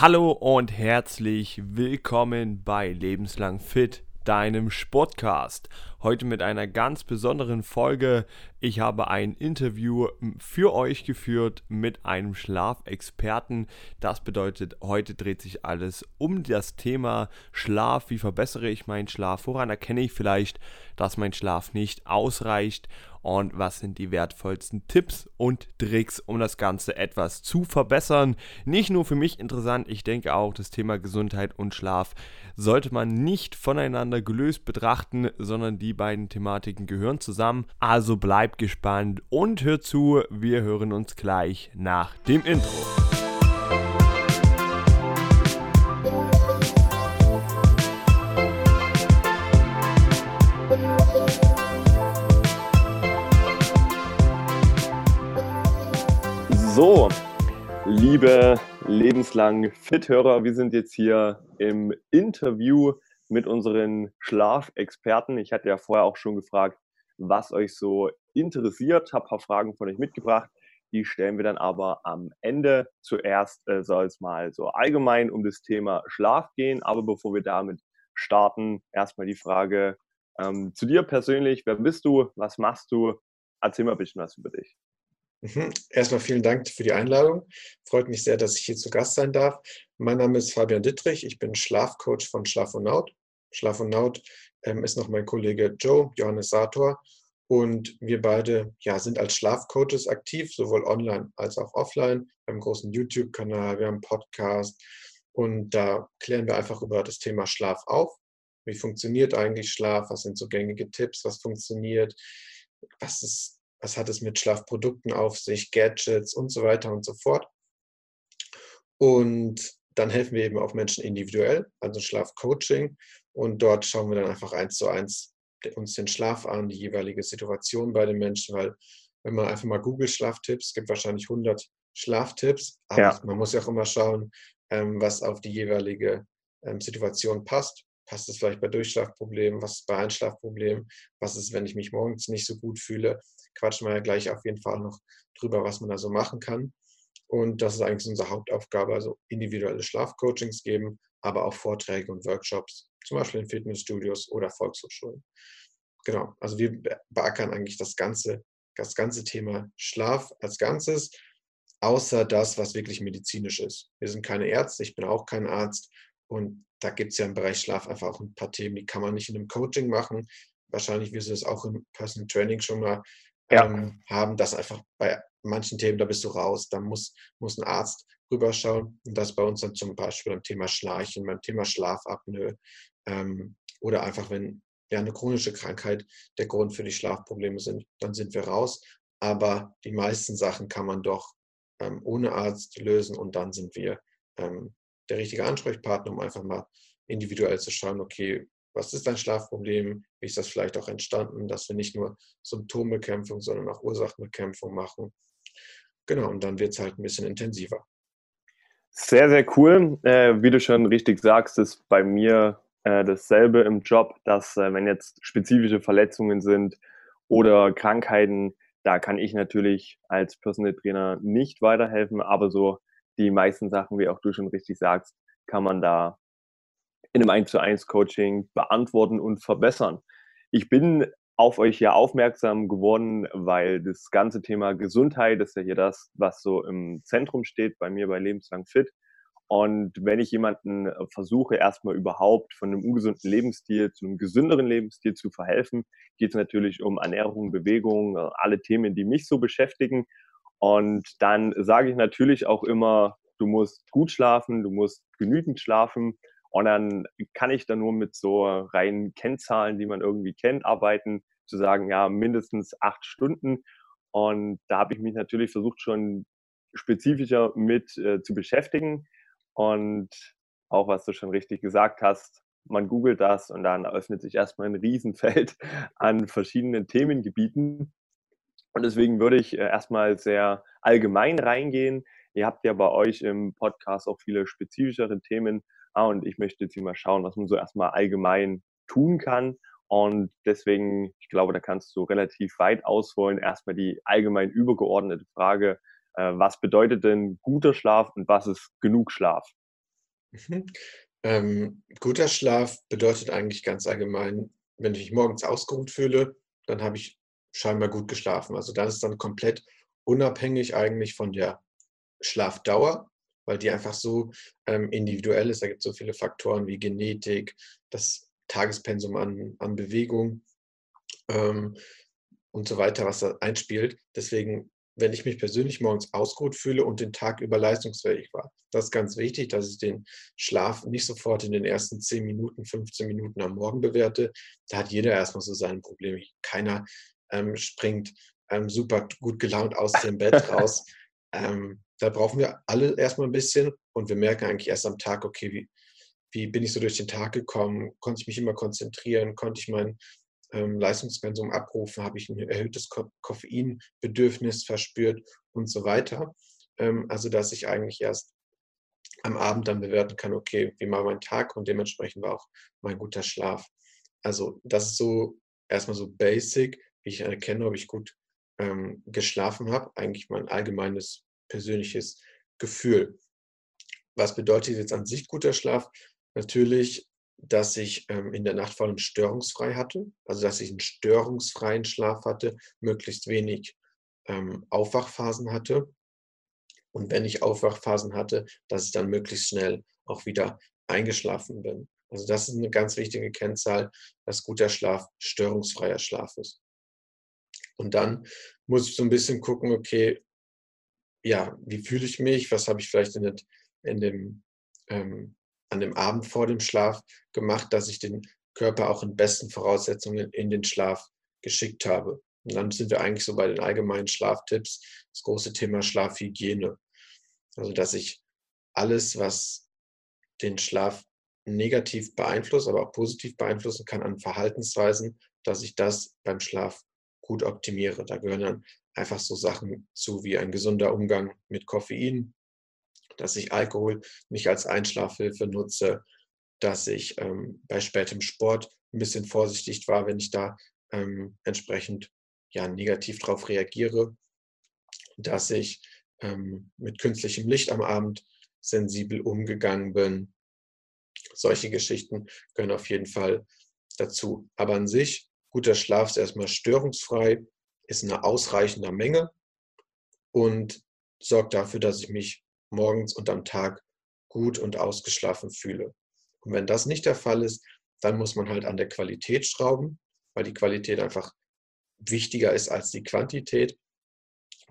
Hallo und herzlich willkommen bei Lebenslang Fit, deinem Sportcast. Heute mit einer ganz besonderen Folge. Ich habe ein Interview für euch geführt mit einem Schlafexperten. Das bedeutet, heute dreht sich alles um das Thema Schlaf. Wie verbessere ich meinen Schlaf? Woran erkenne ich vielleicht, dass mein Schlaf nicht ausreicht? Und was sind die wertvollsten Tipps und Tricks, um das Ganze etwas zu verbessern. Nicht nur für mich interessant, ich denke auch, das Thema Gesundheit und Schlaf sollte man nicht voneinander gelöst betrachten, sondern die beiden Thematiken gehören zusammen. Also bleibt gespannt und hört zu, wir hören uns gleich nach dem Intro. So, liebe lebenslang Fit-Hörer, wir sind jetzt hier im Interview mit unseren Schlafexperten. Ich hatte ja vorher auch schon gefragt, was euch so interessiert, habe ein paar Fragen von euch mitgebracht. Die stellen wir dann aber am Ende. Zuerst äh, soll es mal so allgemein um das Thema Schlaf gehen. Aber bevor wir damit starten, erstmal die Frage ähm, zu dir persönlich. Wer bist du? Was machst du? Erzähl mal ein bisschen was über dich. Mhm. Erstmal vielen Dank für die Einladung. Freut mich sehr, dass ich hier zu Gast sein darf. Mein Name ist Fabian Dittrich. Ich bin Schlafcoach von Schlafonaut. Schlafonaut ähm, ist noch mein Kollege Joe, Johannes Sator. Und wir beide ja, sind als Schlafcoaches aktiv, sowohl online als auch offline. Wir haben einen großen YouTube-Kanal, wir haben einen Podcast. Und da klären wir einfach über das Thema Schlaf auf. Wie funktioniert eigentlich Schlaf? Was sind so gängige Tipps? Was funktioniert? Was ist was hat es mit Schlafprodukten auf sich, Gadgets und so weiter und so fort. Und dann helfen wir eben auch Menschen individuell, also Schlafcoaching. Und dort schauen wir dann einfach eins zu eins uns den Schlaf an, die jeweilige Situation bei den Menschen, weil wenn man einfach mal Google Schlaftipps, gibt wahrscheinlich 100 Schlaftipps, aber ja. man muss ja auch immer schauen, ähm, was auf die jeweilige ähm, Situation passt. Passt es vielleicht bei Durchschlafproblemen? Was ist bei Einschlafproblemen? Was ist, wenn ich mich morgens nicht so gut fühle? Quatschen wir ja gleich auf jeden Fall noch drüber, was man da so machen kann. Und das ist eigentlich unsere Hauptaufgabe, also individuelle Schlafcoachings geben, aber auch Vorträge und Workshops, zum Beispiel in Fitnessstudios oder Volkshochschulen. Genau, also wir beackern eigentlich das ganze, das ganze Thema Schlaf als Ganzes, außer das, was wirklich medizinisch ist. Wir sind keine Ärzte, ich bin auch kein Arzt und da gibt es ja im Bereich Schlaf einfach auch ein paar Themen, die kann man nicht in einem Coaching machen. Wahrscheinlich wirst du es auch im Personal Training schon mal ja. ähm, haben, dass einfach bei manchen Themen, da bist du raus, da muss, muss ein Arzt rüberschauen. Und das bei uns dann zum Beispiel beim Thema Schnarchen, beim Thema Schlafapnoe ähm, oder einfach, wenn ja eine chronische Krankheit der Grund für die Schlafprobleme sind, dann sind wir raus. Aber die meisten Sachen kann man doch ähm, ohne Arzt lösen und dann sind wir ähm, der richtige Ansprechpartner, um einfach mal individuell zu schauen, okay, was ist dein Schlafproblem? Wie ist das vielleicht auch entstanden, dass wir nicht nur Symptombekämpfung, sondern auch Ursachenbekämpfung machen? Genau, und dann wird es halt ein bisschen intensiver. Sehr, sehr cool. Äh, wie du schon richtig sagst, ist bei mir äh, dasselbe im Job, dass äh, wenn jetzt spezifische Verletzungen sind oder Krankheiten, da kann ich natürlich als Personal Trainer nicht weiterhelfen, aber so die meisten Sachen, wie auch du schon richtig sagst, kann man da in einem 1 zu 1 Coaching beantworten und verbessern. Ich bin auf euch ja aufmerksam geworden, weil das ganze Thema Gesundheit ist ja hier das, was so im Zentrum steht bei mir bei Lebenslang Fit. Und wenn ich jemanden versuche, erstmal überhaupt von einem ungesunden Lebensstil zu einem gesünderen Lebensstil zu verhelfen, geht es natürlich um Ernährung, Bewegung, alle Themen, die mich so beschäftigen. Und dann sage ich natürlich auch immer, du musst gut schlafen, du musst genügend schlafen. Und dann kann ich da nur mit so reinen Kennzahlen, die man irgendwie kennt, arbeiten, zu sagen, ja, mindestens acht Stunden. Und da habe ich mich natürlich versucht, schon spezifischer mit äh, zu beschäftigen. Und auch was du schon richtig gesagt hast, man googelt das und dann eröffnet sich erstmal ein Riesenfeld an verschiedenen Themengebieten. Und deswegen würde ich äh, erstmal sehr allgemein reingehen. Ihr habt ja bei euch im Podcast auch viele spezifischere Themen. Ah, und ich möchte jetzt hier mal schauen, was man so erstmal allgemein tun kann. Und deswegen, ich glaube, da kannst du relativ weit ausholen. Erstmal die allgemein übergeordnete Frage, äh, was bedeutet denn guter Schlaf und was ist genug Schlaf? Mhm. Ähm, guter Schlaf bedeutet eigentlich ganz allgemein, wenn ich mich morgens ausgeruht fühle, dann habe ich scheinbar gut geschlafen. Also das ist dann komplett unabhängig eigentlich von der Schlafdauer, weil die einfach so ähm, individuell ist. Da gibt es so viele Faktoren wie Genetik, das Tagespensum an, an Bewegung ähm, und so weiter, was da einspielt. Deswegen wenn ich mich persönlich morgens ausgeruht fühle und den Tag über leistungsfähig war. Das ist ganz wichtig, dass ich den Schlaf nicht sofort in den ersten 10 Minuten, 15 Minuten am Morgen bewerte. Da hat jeder erstmal so sein Problem. Keiner ähm, springt ähm, super gut gelaunt aus dem Bett raus. Ähm, da brauchen wir alle erstmal ein bisschen und wir merken eigentlich erst am Tag, okay, wie, wie bin ich so durch den Tag gekommen? Konnte ich mich immer konzentrieren? Konnte ich mein ähm, Leistungspensum abrufen, habe ich ein erhöhtes Ko Koffeinbedürfnis verspürt und so weiter. Ähm, also dass ich eigentlich erst am Abend dann bewerten kann, okay, wie war mein Tag und dementsprechend war auch mein guter Schlaf. Also das ist so erstmal so basic, ich erkenne, ob ich gut ähm, geschlafen habe, eigentlich mein allgemeines persönliches Gefühl. Was bedeutet jetzt an sich guter Schlaf? Natürlich dass ich ähm, in der Nacht vor allem störungsfrei hatte, also dass ich einen störungsfreien Schlaf hatte, möglichst wenig ähm, Aufwachphasen hatte. Und wenn ich Aufwachphasen hatte, dass ich dann möglichst schnell auch wieder eingeschlafen bin. Also das ist eine ganz wichtige Kennzahl, dass guter Schlaf störungsfreier Schlaf ist. Und dann muss ich so ein bisschen gucken, okay, ja, wie fühle ich mich? Was habe ich vielleicht in, in dem ähm, an dem Abend vor dem Schlaf gemacht, dass ich den Körper auch in besten Voraussetzungen in den Schlaf geschickt habe. Und dann sind wir eigentlich so bei den allgemeinen Schlaftipps, das große Thema Schlafhygiene. Also, dass ich alles, was den Schlaf negativ beeinflusst, aber auch positiv beeinflussen kann an Verhaltensweisen, dass ich das beim Schlaf gut optimiere. Da gehören dann einfach so Sachen zu wie ein gesunder Umgang mit Koffein, dass ich Alkohol nicht als Einschlafhilfe nutze, dass ich ähm, bei spätem Sport ein bisschen vorsichtig war, wenn ich da ähm, entsprechend ja, negativ darauf reagiere, dass ich ähm, mit künstlichem Licht am Abend sensibel umgegangen bin. Solche Geschichten gehören auf jeden Fall dazu. Aber an sich, guter Schlaf ist erstmal störungsfrei, ist eine ausreichende Menge und sorgt dafür, dass ich mich morgens und am Tag gut und ausgeschlafen fühle. Und wenn das nicht der Fall ist, dann muss man halt an der Qualität schrauben, weil die Qualität einfach wichtiger ist als die Quantität.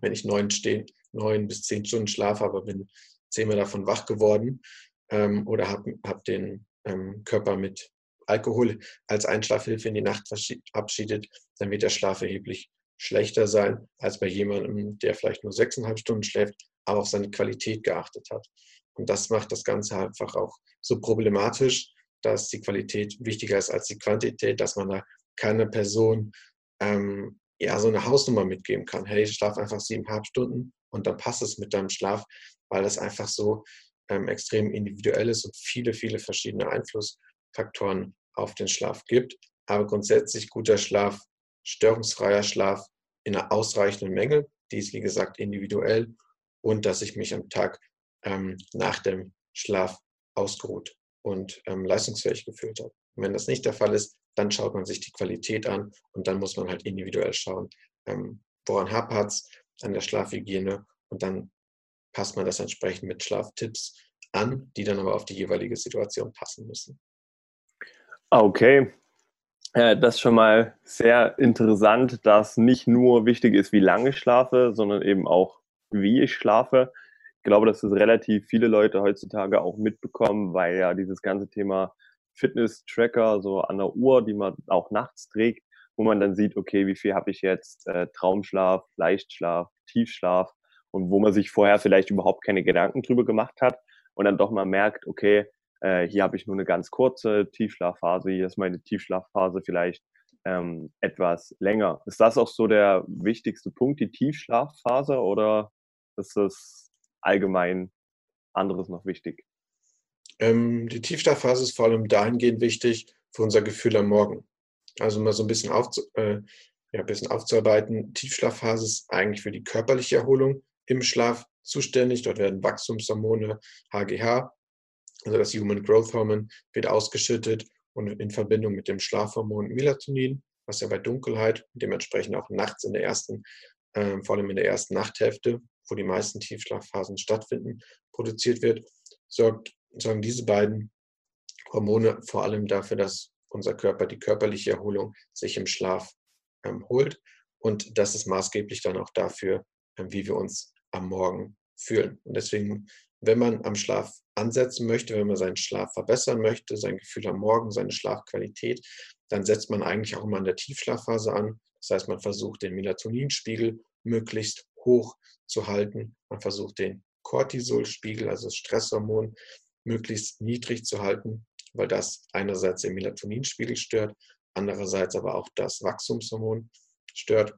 Wenn ich neun, stehen, neun bis zehn Stunden Schlaf habe, bin zehnmal davon wach geworden ähm, oder habe hab den ähm, Körper mit Alkohol als Einschlafhilfe in die Nacht verabschiedet, dann wird der Schlaf erheblich schlechter sein als bei jemandem, der vielleicht nur sechseinhalb Stunden schläft, aber auf seine Qualität geachtet hat. Und das macht das Ganze einfach auch so problematisch, dass die Qualität wichtiger ist als die Quantität, dass man da keiner Person ähm, ja so eine Hausnummer mitgeben kann. Hey, ich schlafe einfach siebeneinhalb Stunden und dann passt es mit deinem Schlaf, weil das einfach so ähm, extrem individuell ist und viele, viele verschiedene Einflussfaktoren auf den Schlaf gibt. Aber grundsätzlich guter Schlaf, störungsfreier Schlaf in einer ausreichenden Menge, die ist wie gesagt individuell und dass ich mich am Tag ähm, nach dem Schlaf ausgeruht und ähm, leistungsfähig gefühlt habe. Und wenn das nicht der Fall ist, dann schaut man sich die Qualität an und dann muss man halt individuell schauen, ähm, woran hapert es an der Schlafhygiene und dann passt man das entsprechend mit Schlaftipps an, die dann aber auf die jeweilige Situation passen müssen. Okay, äh, das ist schon mal sehr interessant, dass nicht nur wichtig ist, wie lange ich schlafe, sondern eben auch wie ich schlafe. Ich glaube, dass das relativ viele Leute heutzutage auch mitbekommen, weil ja dieses ganze Thema Fitness-Tracker so an der Uhr, die man auch nachts trägt, wo man dann sieht, okay, wie viel habe ich jetzt äh, Traumschlaf, Leichtschlaf, Tiefschlaf und wo man sich vorher vielleicht überhaupt keine Gedanken drüber gemacht hat und dann doch mal merkt, okay, äh, hier habe ich nur eine ganz kurze Tiefschlafphase, hier ist meine Tiefschlafphase vielleicht ähm, etwas länger. Ist das auch so der wichtigste Punkt, die Tiefschlafphase oder ist das allgemein anderes noch wichtig? Ähm, die Tiefschlafphase ist vor allem dahingehend wichtig für unser Gefühl am Morgen. Also mal so ein bisschen, aufzu äh, ja, ein bisschen aufzuarbeiten. Tiefschlafphase ist eigentlich für die körperliche Erholung im Schlaf zuständig. Dort werden Wachstumshormone, HGH, Also das Human Growth Hormone wird ausgeschüttet und in Verbindung mit dem Schlafhormon Melatonin, was ja bei Dunkelheit, dementsprechend auch nachts in der ersten, äh, vor allem in der ersten Nachthälfte, wo die meisten Tiefschlafphasen stattfinden, produziert wird, sorgt, sorgen diese beiden Hormone vor allem dafür, dass unser Körper die körperliche Erholung sich im Schlaf ähm, holt. Und das ist maßgeblich dann auch dafür, ähm, wie wir uns am Morgen fühlen. Und deswegen, wenn man am Schlaf ansetzen möchte, wenn man seinen Schlaf verbessern möchte, sein Gefühl am Morgen, seine Schlafqualität, dann setzt man eigentlich auch immer in der Tiefschlafphase an. Das heißt, man versucht den Melatoninspiegel möglichst hoch zu halten. Man versucht den Cortisolspiegel, also das Stresshormon, möglichst niedrig zu halten, weil das einerseits den Melatoninspiegel stört, andererseits aber auch das Wachstumshormon stört.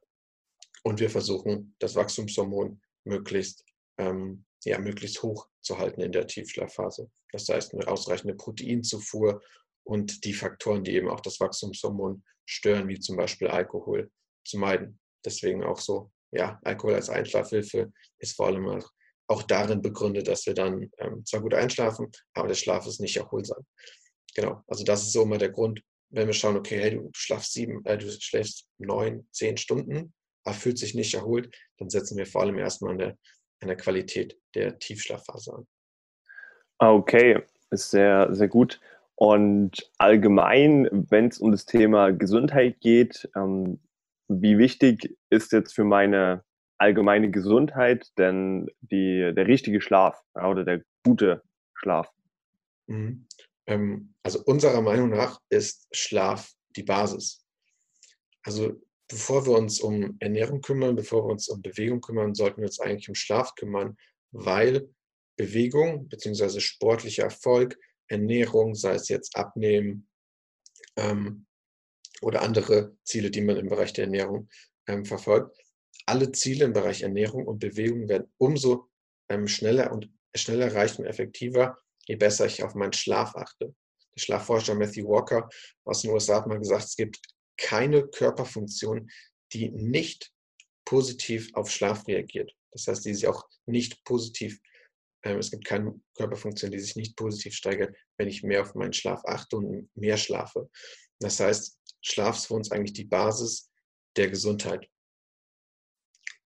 Und wir versuchen, das Wachstumshormon möglichst, ähm, ja, möglichst hoch zu halten in der Tiefschlafphase. Das heißt, eine ausreichende Proteinzufuhr und die Faktoren, die eben auch das Wachstumshormon stören, wie zum Beispiel Alkohol, zu meiden. Deswegen auch so, ja, Alkohol als Einschlafhilfe ist vor allem auch, auch darin begründet, dass wir dann ähm, zwar gut einschlafen, aber der Schlaf ist nicht erholsam. Genau, also das ist so immer der Grund, wenn wir schauen, okay, hey, du, schlafst sieben, äh, du schläfst neun, zehn Stunden, aber fühlt sich nicht erholt, dann setzen wir vor allem erstmal an der, an der Qualität der Tiefschlafphase an. Ah, okay, ist sehr, sehr gut. Und allgemein, wenn es um das Thema Gesundheit geht, ähm, wie wichtig ist jetzt für meine allgemeine Gesundheit denn die, der richtige Schlaf oder der gute Schlaf? Mhm. Ähm, also unserer Meinung nach ist Schlaf die Basis. Also bevor wir uns um Ernährung kümmern, bevor wir uns um Bewegung kümmern, sollten wir uns eigentlich um Schlaf kümmern, weil Bewegung bzw. sportlicher Erfolg, Ernährung, sei es jetzt Abnehmen ähm, oder andere Ziele, die man im Bereich der Ernährung ähm, verfolgt, alle Ziele im Bereich Ernährung und Bewegung werden umso ähm, schneller und schneller erreicht und effektiver, je besser ich auf meinen Schlaf achte. Der Schlafforscher Matthew Walker aus den USA hat mal gesagt, es gibt keine Körperfunktion, die nicht positiv auf Schlaf reagiert. Das heißt, die sich auch nicht positiv, äh, es gibt keine Körperfunktion, die sich nicht positiv steigert, wenn ich mehr auf meinen Schlaf achte und mehr schlafe. Das heißt, Schlaf ist für uns eigentlich die Basis der Gesundheit.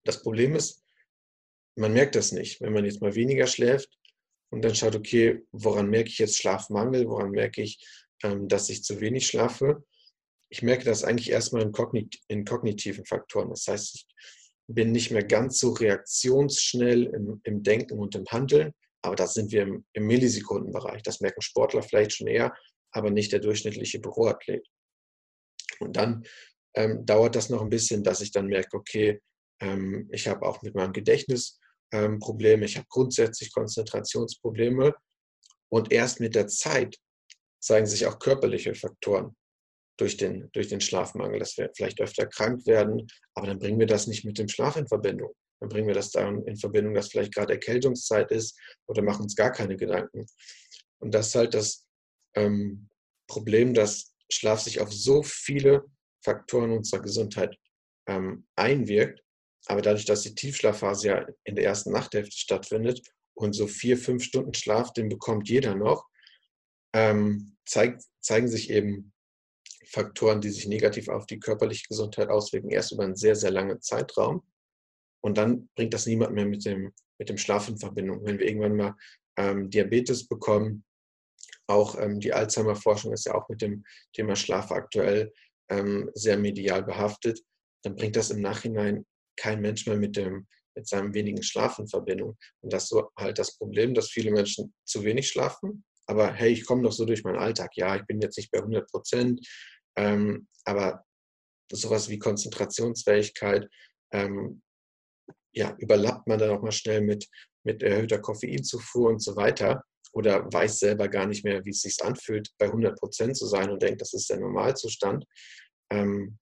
Das Problem ist, man merkt das nicht. Wenn man jetzt mal weniger schläft, und dann schaut, okay, woran merke ich jetzt Schlafmangel, woran merke ich, ähm, dass ich zu wenig schlafe. Ich merke das eigentlich erstmal in, kognit in kognitiven Faktoren. Das heißt, ich bin nicht mehr ganz so reaktionsschnell im, im Denken und im Handeln, aber da sind wir im, im Millisekundenbereich. Das merken Sportler vielleicht schon eher, aber nicht der durchschnittliche Büroathlet. Und dann ähm, dauert das noch ein bisschen, dass ich dann merke, okay, ähm, ich habe auch mit meinem Gedächtnis ähm, Probleme, ich habe grundsätzlich Konzentrationsprobleme und erst mit der Zeit zeigen sich auch körperliche Faktoren durch den, durch den Schlafmangel, dass wir vielleicht öfter krank werden, aber dann bringen wir das nicht mit dem Schlaf in Verbindung. Dann bringen wir das dann in Verbindung, dass vielleicht gerade Erkältungszeit ist oder machen uns gar keine Gedanken. Und das ist halt das ähm, Problem, dass Schlaf sich auf so viele Faktoren unserer Gesundheit ähm, einwirkt, aber dadurch, dass die Tiefschlafphase ja in der ersten Nachthälfte stattfindet und so vier, fünf Stunden Schlaf, den bekommt jeder noch, ähm, zeig, zeigen sich eben Faktoren, die sich negativ auf die körperliche Gesundheit auswirken, erst über einen sehr, sehr langen Zeitraum. Und dann bringt das niemand mehr mit dem, mit dem Schlaf in Verbindung. Wenn wir irgendwann mal ähm, Diabetes bekommen, auch ähm, die Alzheimer-Forschung ist ja auch mit dem Thema Schlaf aktuell ähm, sehr medial behaftet, dann bringt das im Nachhinein kein Mensch mehr mit, dem, mit seinem wenigen Schlaf in Verbindung. Und das ist so halt das Problem, dass viele Menschen zu wenig schlafen. Aber hey, ich komme doch so durch meinen Alltag. Ja, ich bin jetzt nicht bei 100 Prozent, ähm, aber sowas wie Konzentrationsfähigkeit, ähm, ja, überlappt man dann auch mal schnell mit, mit erhöhter Koffeinzufuhr und so weiter oder weiß selber gar nicht mehr, wie es sich anfühlt, bei 100 Prozent zu sein und denkt, das ist der Normalzustand. Ähm,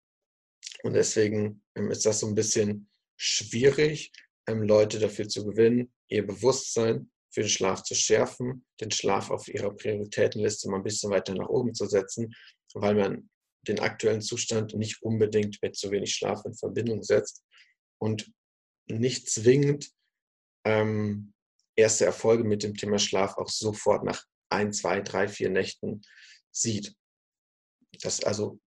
und deswegen ähm, ist das so ein bisschen schwierig, ähm, Leute dafür zu gewinnen, ihr Bewusstsein für den Schlaf zu schärfen, den Schlaf auf ihrer Prioritätenliste mal ein bisschen weiter nach oben zu setzen, weil man den aktuellen Zustand nicht unbedingt mit zu wenig Schlaf in Verbindung setzt und nicht zwingend ähm, erste Erfolge mit dem Thema Schlaf auch sofort nach ein, zwei, drei, vier Nächten sieht. Das also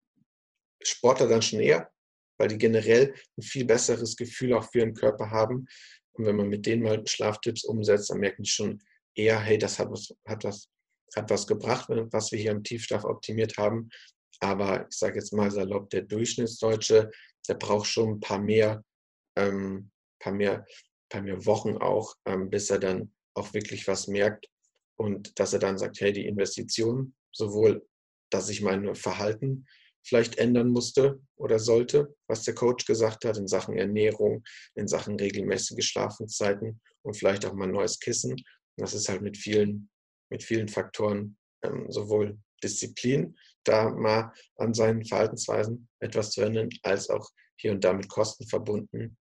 Sportler dann schon eher, weil die generell ein viel besseres Gefühl auch für ihren Körper haben. Und wenn man mit denen mal Schlaftipps umsetzt, dann merken die schon eher, hey, das hat was, hat was, hat was gebracht, was wir hier im Tiefschlaf optimiert haben. Aber ich sage jetzt mal salopp, der Durchschnittsdeutsche, der braucht schon ein paar mehr, ähm, paar mehr, paar mehr Wochen auch, ähm, bis er dann auch wirklich was merkt und dass er dann sagt, hey, die Investition, sowohl, dass ich mein Verhalten vielleicht ändern musste oder sollte, was der Coach gesagt hat in Sachen Ernährung, in Sachen regelmäßige Schlafenszeiten und vielleicht auch mal ein neues Kissen. Und das ist halt mit vielen, mit vielen Faktoren ähm, sowohl Disziplin, da mal an seinen Verhaltensweisen etwas zu ändern, als auch hier und da mit Kosten verbunden.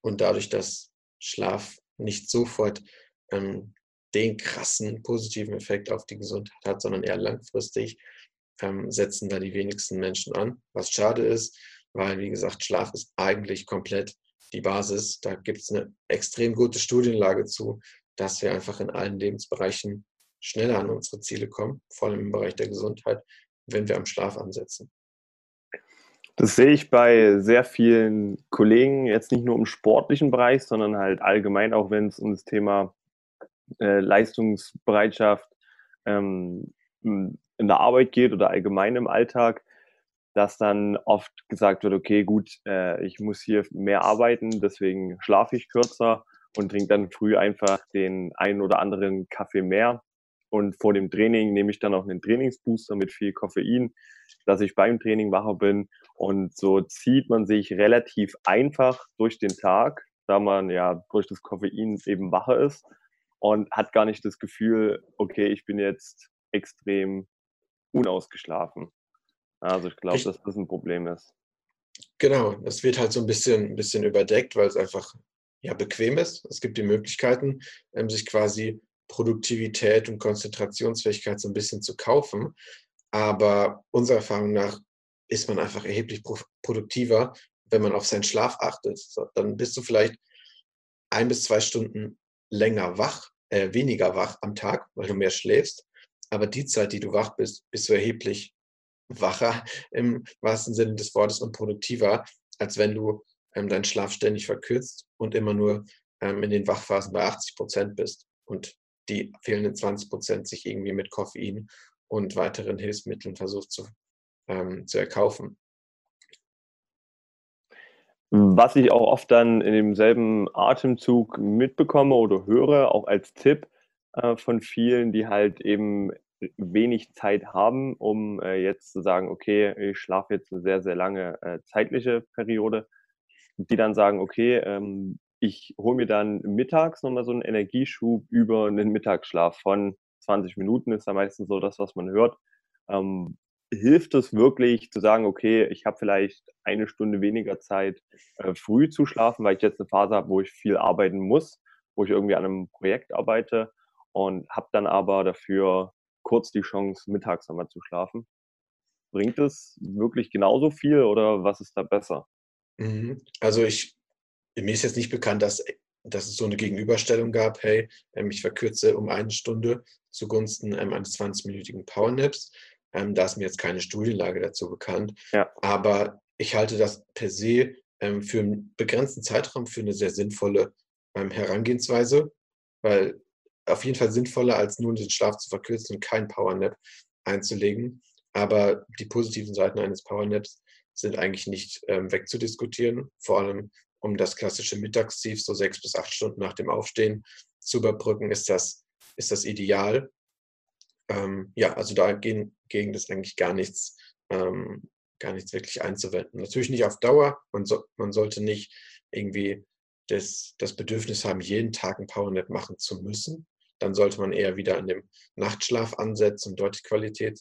Und dadurch, dass Schlaf nicht sofort ähm, den krassen positiven Effekt auf die Gesundheit hat, sondern eher langfristig, ähm, setzen da die wenigsten Menschen an. Was schade ist, weil, wie gesagt, Schlaf ist eigentlich komplett die Basis. Da gibt es eine extrem gute Studienlage zu, dass wir einfach in allen Lebensbereichen schneller an unsere Ziele kommen, vor allem im Bereich der Gesundheit, wenn wir am Schlaf ansetzen. Das sehe ich bei sehr vielen Kollegen, jetzt nicht nur im sportlichen Bereich, sondern halt allgemein, auch wenn es um das Thema äh, Leistungsbereitschaft ähm, in der Arbeit geht oder allgemein im Alltag, dass dann oft gesagt wird, okay, gut, äh, ich muss hier mehr arbeiten, deswegen schlafe ich kürzer und trinke dann früh einfach den einen oder anderen Kaffee mehr und vor dem Training nehme ich dann auch einen Trainingsbooster mit viel Koffein, dass ich beim Training wacher bin. Und so zieht man sich relativ einfach durch den Tag, da man ja durch das Koffein eben wacher ist und hat gar nicht das Gefühl, okay, ich bin jetzt extrem unausgeschlafen. Also ich glaube, dass das ein Problem ist. Genau, das wird halt so ein bisschen, ein bisschen überdeckt, weil es einfach ja, bequem ist. Es gibt die Möglichkeiten, ähm, sich quasi Produktivität und Konzentrationsfähigkeit so ein bisschen zu kaufen. Aber unserer Erfahrung nach ist man einfach erheblich produktiver, wenn man auf seinen Schlaf achtet. Dann bist du vielleicht ein bis zwei Stunden länger wach, äh, weniger wach am Tag, weil du mehr schläfst. Aber die Zeit, die du wach bist, bist du erheblich wacher im wahrsten Sinne des Wortes und produktiver, als wenn du ähm, deinen Schlaf ständig verkürzt und immer nur ähm, in den Wachphasen bei 80 Prozent bist. Und die fehlenden 20 Prozent sich irgendwie mit Koffein und weiteren Hilfsmitteln versucht zu, ähm, zu erkaufen. Was ich auch oft dann in demselben Atemzug mitbekomme oder höre, auch als Tipp äh, von vielen, die halt eben wenig Zeit haben, um äh, jetzt zu sagen, okay, ich schlafe jetzt eine sehr, sehr lange äh, zeitliche Periode, die dann sagen, okay, ähm, ich hole mir dann mittags nochmal so einen Energieschub über einen Mittagsschlaf von 20 Minuten, ist da meistens so das, was man hört. Ähm, hilft es wirklich zu sagen, okay, ich habe vielleicht eine Stunde weniger Zeit, äh, früh zu schlafen, weil ich jetzt eine Phase habe, wo ich viel arbeiten muss, wo ich irgendwie an einem Projekt arbeite und habe dann aber dafür kurz die Chance, mittags nochmal zu schlafen. Bringt es wirklich genauso viel oder was ist da besser? Mhm. Also ich mir ist jetzt nicht bekannt, dass, dass es so eine Gegenüberstellung gab, hey, ähm, ich verkürze um eine Stunde zugunsten ähm, eines 20-minütigen Powernaps. Ähm, da ist mir jetzt keine Studienlage dazu bekannt. Ja. Aber ich halte das per se ähm, für einen begrenzten Zeitraum für eine sehr sinnvolle Herangehensweise, weil auf jeden Fall sinnvoller, als nur den Schlaf zu verkürzen und kein Powernap einzulegen. Aber die positiven Seiten eines Powernaps sind eigentlich nicht ähm, wegzudiskutieren. Vor allem um das klassische Mittagstief, so sechs bis acht Stunden nach dem Aufstehen zu überbrücken, ist das, ist das ideal. Ähm, ja, also dagegen gegen ist eigentlich gar nichts, ähm, gar nichts wirklich einzuwenden. Natürlich nicht auf Dauer. Man, so, man sollte nicht irgendwie das, das Bedürfnis haben, jeden Tag ein Powernap machen zu müssen. Dann sollte man eher wieder an dem Nachtschlaf ansetzen und dort die Qualität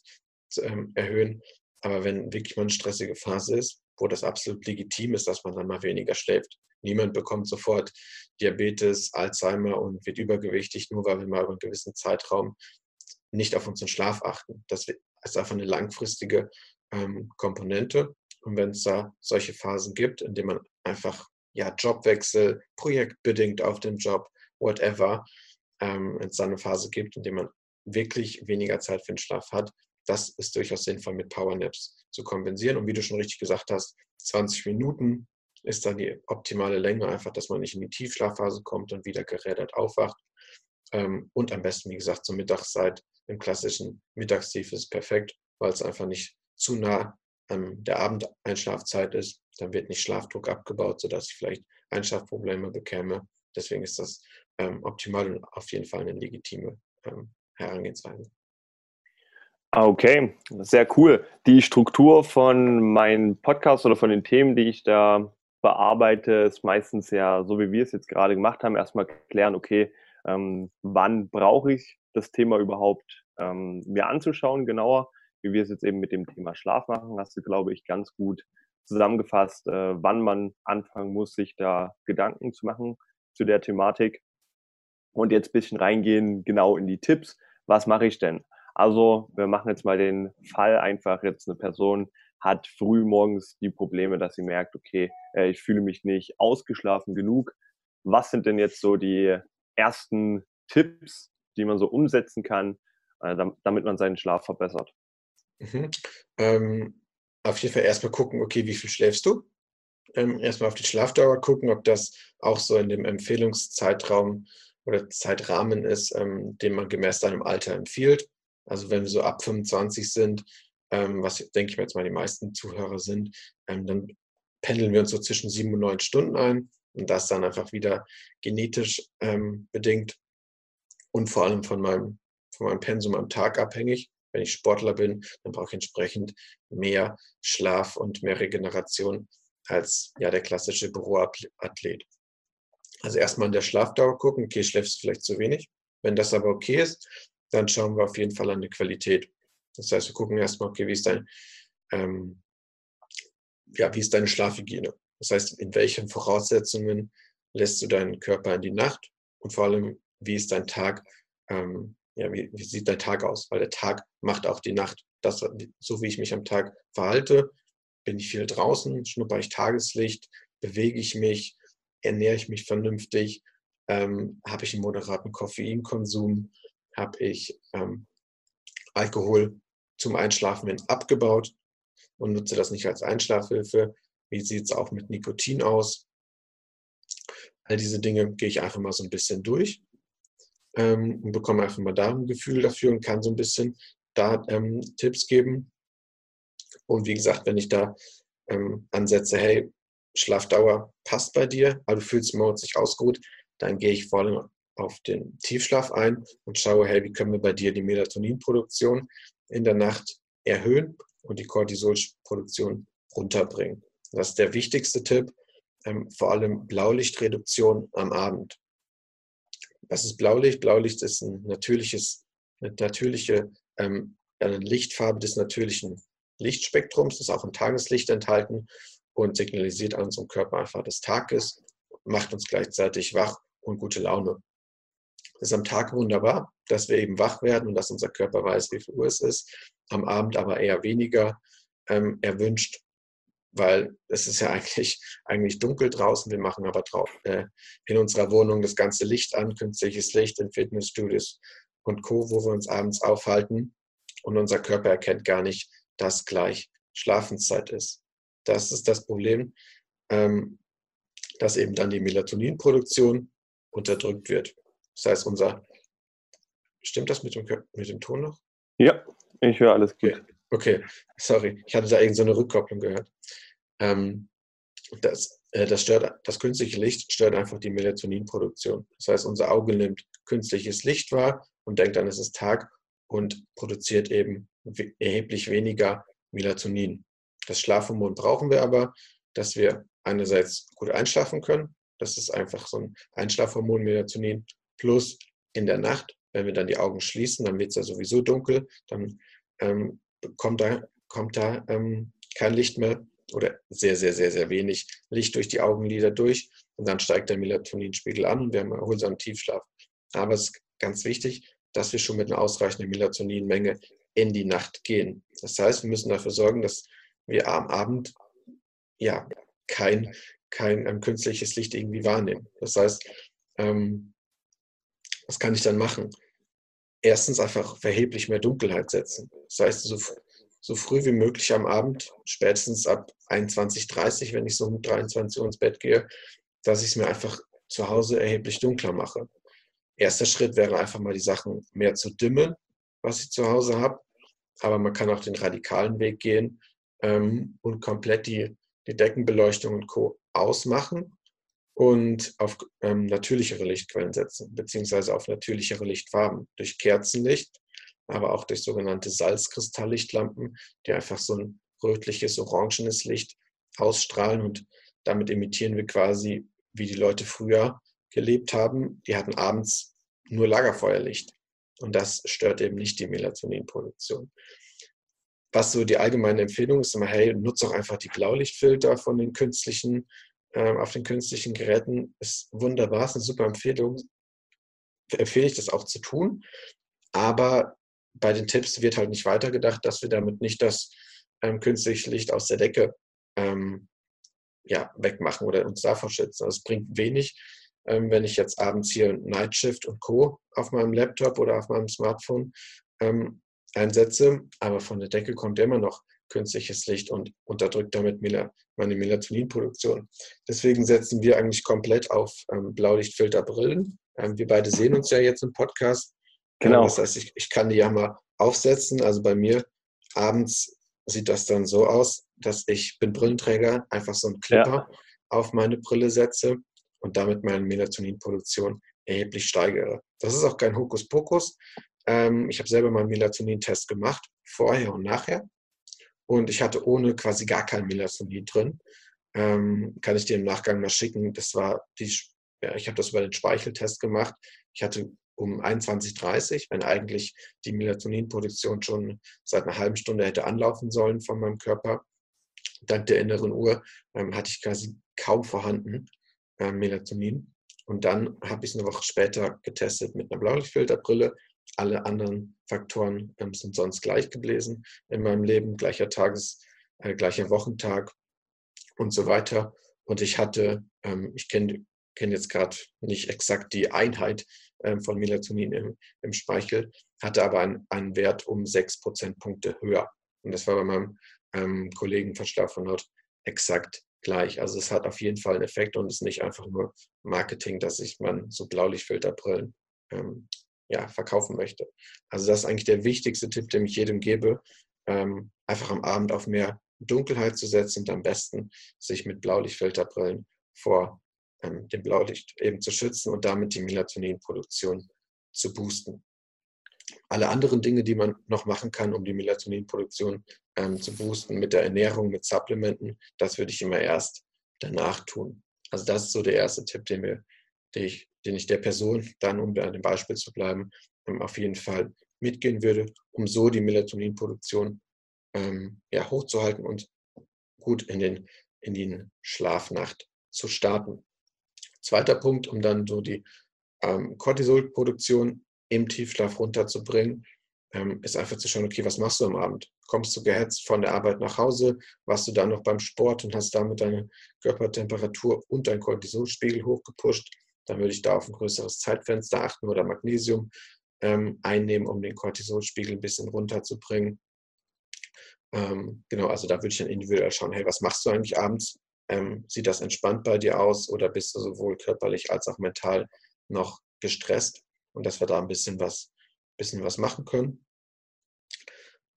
ähm, erhöhen. Aber wenn wirklich mal eine stressige Phase ist, wo das absolut legitim ist, dass man dann mal weniger schläft. Niemand bekommt sofort Diabetes, Alzheimer und wird übergewichtig, nur weil wir mal über einen gewissen Zeitraum nicht auf unseren Schlaf achten. Das ist einfach eine langfristige ähm, Komponente. Und wenn es da solche Phasen gibt, in denen man einfach ja, Jobwechsel, projektbedingt auf dem Job, whatever, ähm, wenn es da eine Phase gibt, in der man wirklich weniger Zeit für den Schlaf hat, das ist durchaus sinnvoll mit Powernaps zu kompensieren. Und wie du schon richtig gesagt hast, 20 Minuten ist dann die optimale Länge, einfach, dass man nicht in die Tiefschlafphase kommt und wieder gerädert aufwacht. Ähm, und am besten, wie gesagt, zur Mittagszeit im klassischen Mittagstief ist perfekt, weil es einfach nicht zu nah an der Abendeinschlafzeit ist. Dann wird nicht Schlafdruck abgebaut, sodass ich vielleicht Einschlafprobleme bekäme. Deswegen ist das ähm, optimal und auf jeden Fall eine legitime ähm, Herangehensweise. Ah, okay, sehr cool. Die Struktur von meinem Podcast oder von den Themen, die ich da bearbeite, ist meistens ja, so wie wir es jetzt gerade gemacht haben, erstmal klären, okay, ähm, wann brauche ich das Thema überhaupt ähm, mir anzuschauen, genauer, wie wir es jetzt eben mit dem Thema Schlaf machen, hast du, glaube ich, ganz gut zusammengefasst, äh, wann man anfangen muss, sich da Gedanken zu machen zu der Thematik. Und jetzt ein bisschen reingehen, genau in die Tipps. Was mache ich denn? Also, wir machen jetzt mal den Fall einfach, jetzt eine Person hat früh morgens die Probleme, dass sie merkt, okay, äh, ich fühle mich nicht ausgeschlafen genug. Was sind denn jetzt so die ersten Tipps, die man so umsetzen kann, äh, damit man seinen Schlaf verbessert? Mhm. Ähm, auf jeden Fall erstmal gucken, okay, wie viel schläfst du? Ähm, erstmal auf die Schlafdauer gucken, ob das auch so in dem Empfehlungszeitraum oder Zeitrahmen ist, ähm, den man gemäß deinem Alter empfiehlt. Also wenn wir so ab 25 sind, ähm, was denke ich mir jetzt mal die meisten Zuhörer sind, ähm, dann pendeln wir uns so zwischen sieben und neun Stunden ein und das dann einfach wieder genetisch ähm, bedingt und vor allem von meinem, von meinem Pensum am Tag abhängig. Wenn ich Sportler bin, dann brauche ich entsprechend mehr Schlaf und mehr Regeneration als ja, der klassische Büroathlet. Also erstmal in der Schlafdauer gucken, okay, schläfst du vielleicht zu wenig. Wenn das aber okay ist, dann schauen wir auf jeden Fall an die Qualität. Das heißt, wir gucken erstmal, okay, wie ist dein, ähm, ja, wie ist deine Schlafhygiene? Das heißt, in welchen Voraussetzungen lässt du deinen Körper in die Nacht und vor allem, wie ist dein Tag, ähm, ja, wie, wie, sieht dein Tag aus? Weil der Tag macht auch die Nacht. Das, so wie ich mich am Tag verhalte, bin ich viel draußen, schnupper ich Tageslicht, bewege ich mich, ernähre ich mich vernünftig, ähm, habe ich einen moderaten Koffeinkonsum, habe ich ähm, Alkohol zum Einschlafen hin abgebaut und nutze das nicht als Einschlafhilfe. Wie sieht es auch mit Nikotin aus? All diese Dinge gehe ich einfach mal so ein bisschen durch ähm, und bekomme einfach mal da ein Gefühl dafür und kann so ein bisschen da ähm, Tipps geben. Und wie gesagt, wenn ich da ähm, ansetze, hey, Schlafdauer passt bei dir, aber du fühlst morgens nicht ausgeruht, dann gehe ich vor allem auf den Tiefschlaf ein und schaue, hey, wie können wir bei dir die Melatoninproduktion in der Nacht erhöhen und die Cortisolproduktion runterbringen. Das ist der wichtigste Tipp, ähm, vor allem Blaulichtreduktion am Abend. Was ist Blaulicht? Blaulicht ist ein natürliches, eine natürliche ähm, eine Lichtfarbe des natürlichen Lichtspektrums, das ist auch im Tageslicht enthalten und signalisiert an unserem Körper einfach des Tages, macht uns gleichzeitig wach und gute Laune. Ist am Tag wunderbar, dass wir eben wach werden und dass unser Körper weiß, wie viel Uhr es ist. Am Abend aber eher weniger ähm, erwünscht, weil es ist ja eigentlich, eigentlich dunkel draußen. Wir machen aber drauf, äh, in unserer Wohnung das ganze Licht an, künstliches Licht in Fitnessstudios und Co., wo wir uns abends aufhalten. Und unser Körper erkennt gar nicht, dass gleich Schlafenszeit ist. Das ist das Problem, ähm, dass eben dann die Melatoninproduktion unterdrückt wird. Das heißt, unser. Stimmt das mit dem, mit dem Ton noch? Ja, ich höre alles gut. Okay, okay. sorry. Ich hatte da irgendeine so Rückkopplung gehört. Ähm, das, äh, das, stört, das künstliche Licht stört einfach die Melatoninproduktion. Das heißt, unser Auge nimmt künstliches Licht wahr und denkt dann, es ist Tag und produziert eben erheblich weniger Melatonin. Das Schlafhormon brauchen wir aber, dass wir einerseits gut einschlafen können. Das ist einfach so ein Einschlafhormon Melatonin Plus in der Nacht, wenn wir dann die Augen schließen, dann wird es ja sowieso dunkel, dann ähm, kommt da, kommt da ähm, kein Licht mehr oder sehr, sehr, sehr, sehr wenig Licht durch die Augenlider durch und dann steigt der Melatoninspiegel an und wir haben erholsamen Tiefschlaf. Aber es ist ganz wichtig, dass wir schon mit einer ausreichenden Melatoninmenge in die Nacht gehen. Das heißt, wir müssen dafür sorgen, dass wir am Abend ja kein, kein ähm, künstliches Licht irgendwie wahrnehmen. Das heißt, ähm, was kann ich dann machen? erstens einfach verheblich mehr Dunkelheit setzen. Das heißt, so, so früh wie möglich am Abend, spätestens ab 21.30 wenn ich so um 23 Uhr ins Bett gehe, dass ich es mir einfach zu Hause erheblich dunkler mache. Erster Schritt wäre einfach mal die Sachen mehr zu dimmen, was ich zu Hause habe. Aber man kann auch den radikalen Weg gehen ähm, und komplett die, die Deckenbeleuchtung und Co. ausmachen und auf ähm, natürlichere Lichtquellen setzen, beziehungsweise auf natürlichere Lichtfarben durch Kerzenlicht, aber auch durch sogenannte Salzkristalllichtlampen, die einfach so ein rötliches, orangenes Licht ausstrahlen und damit imitieren wir quasi, wie die Leute früher gelebt haben. Die hatten abends nur Lagerfeuerlicht und das stört eben nicht die Melatoninproduktion. Was so die allgemeine Empfehlung ist, immer, hey, nutze auch einfach die Blaulichtfilter von den künstlichen ähm, auf den künstlichen Geräten ist wunderbar, ist eine super Empfehlung. Empfehle ich das auch zu tun. Aber bei den Tipps wird halt nicht weitergedacht, dass wir damit nicht das ähm, künstliche Licht aus der Decke ähm, ja, wegmachen oder uns davor schützen. Also es bringt wenig, ähm, wenn ich jetzt abends hier Nightshift und Co. auf meinem Laptop oder auf meinem Smartphone ähm, einsetze, aber von der Decke kommt immer noch künstliches Licht und unterdrückt damit meine Melatoninproduktion. Deswegen setzen wir eigentlich komplett auf ähm, Blaulichtfilterbrillen. Ähm, wir beide sehen uns ja jetzt im Podcast. Ähm, genau. das heißt, ich, ich kann die ja mal aufsetzen. Also bei mir abends sieht das dann so aus, dass ich bin Brillenträger, einfach so einen Clipper ja. auf meine Brille setze und damit meine Melatoninproduktion erheblich steigere. Das ist auch kein Hokuspokus. Ähm, ich habe selber meinen Melatonin-Test gemacht, vorher und nachher und ich hatte ohne quasi gar kein Melatonin drin. Ähm, kann ich dir im Nachgang mal schicken. Das war die, ja, ich habe das über den Speicheltest gemacht. Ich hatte um 21.30 wenn eigentlich die Melatoninproduktion schon seit einer halben Stunde hätte anlaufen sollen von meinem Körper. Dank der inneren Uhr ähm, hatte ich quasi kaum vorhanden äh, Melatonin. Und dann habe ich es eine Woche später getestet mit einer Blaulichtfilterbrille alle anderen Faktoren ähm, sind sonst gleich gebläsen in meinem Leben, gleicher Tages, äh, gleicher Wochentag und so weiter. Und ich hatte, ähm, ich kenne kenn jetzt gerade nicht exakt die Einheit ähm, von Melatonin im, im, Speichel, hatte aber einen, einen Wert um sechs Prozentpunkte höher. Und das war bei meinem ähm, Kollegen von Schlaf und Haut exakt gleich. Also es hat auf jeden Fall einen Effekt und es ist nicht einfach nur Marketing, dass sich man so Blaulichtfilterbrillen ähm, ja, verkaufen möchte. Also das ist eigentlich der wichtigste Tipp, den ich jedem gebe, ähm, einfach am Abend auf mehr Dunkelheit zu setzen und am besten sich mit Blaulichtfilterbrillen vor ähm, dem Blaulicht eben zu schützen und damit die Melatoninproduktion zu boosten. Alle anderen Dinge, die man noch machen kann, um die Melatoninproduktion ähm, zu boosten, mit der Ernährung, mit Supplementen, das würde ich immer erst danach tun. Also das ist so der erste Tipp, den, wir, den ich den ich der Person dann, um bei dem Beispiel zu bleiben, ähm, auf jeden Fall mitgehen würde, um so die Melatoninproduktion ähm, ja, hochzuhalten und gut in den, in die Schlafnacht zu starten. Zweiter Punkt, um dann so die ähm, Cortisolproduktion im Tiefschlaf runterzubringen, ähm, ist einfach zu schauen, okay, was machst du am Abend? Kommst du gehetzt von der Arbeit nach Hause? Warst du dann noch beim Sport und hast damit deine Körpertemperatur und dein Cortisolspiegel hochgepusht? Dann würde ich da auf ein größeres Zeitfenster achten oder Magnesium ähm, einnehmen, um den Cortisolspiegel ein bisschen runterzubringen. Ähm, genau, also da würde ich dann individuell schauen, hey, was machst du eigentlich abends? Ähm, sieht das entspannt bei dir aus oder bist du sowohl körperlich als auch mental noch gestresst? Und dass wir da ein bisschen was, bisschen was machen können.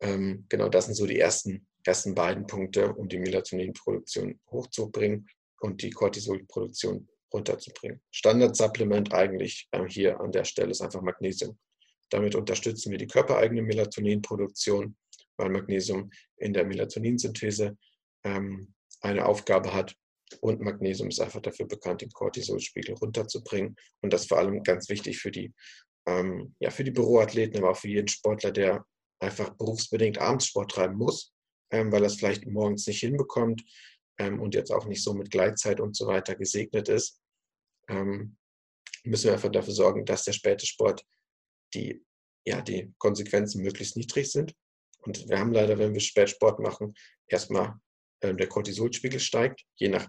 Ähm, genau, das sind so die ersten, ersten beiden Punkte, um die Melatoninproduktion hochzubringen und die Cortisolproduktion runterzubringen. Standardsupplement eigentlich äh, hier an der Stelle ist einfach Magnesium. Damit unterstützen wir die körpereigene Melatoninproduktion, weil Magnesium in der Melatoninsynthese ähm, eine Aufgabe hat. Und Magnesium ist einfach dafür bekannt, den Cortisolspiegel runterzubringen. Und das vor allem ganz wichtig für die, ähm, ja, für die Büroathleten, aber auch für jeden Sportler, der einfach berufsbedingt abends Sport treiben muss, ähm, weil er es vielleicht morgens nicht hinbekommt, ähm, und jetzt auch nicht so mit Gleitzeit und so weiter gesegnet ist, ähm, müssen wir einfach dafür sorgen, dass der späte Sport die, ja, die Konsequenzen möglichst niedrig sind. Und wir haben leider, wenn wir Spätsport machen, erstmal äh, der Cortisolspiegel steigt, je nach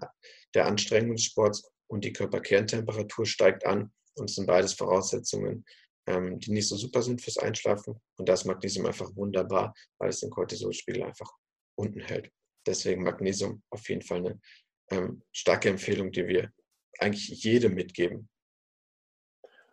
der Anstrengung des Sports und die Körperkerntemperatur steigt an. Und es sind beides Voraussetzungen, ähm, die nicht so super sind fürs Einschlafen. Und da ist Magnesium einfach wunderbar, weil es den Cortisolspiegel einfach unten hält. Deswegen Magnesium auf jeden Fall eine ähm, starke Empfehlung, die wir eigentlich jedem mitgeben.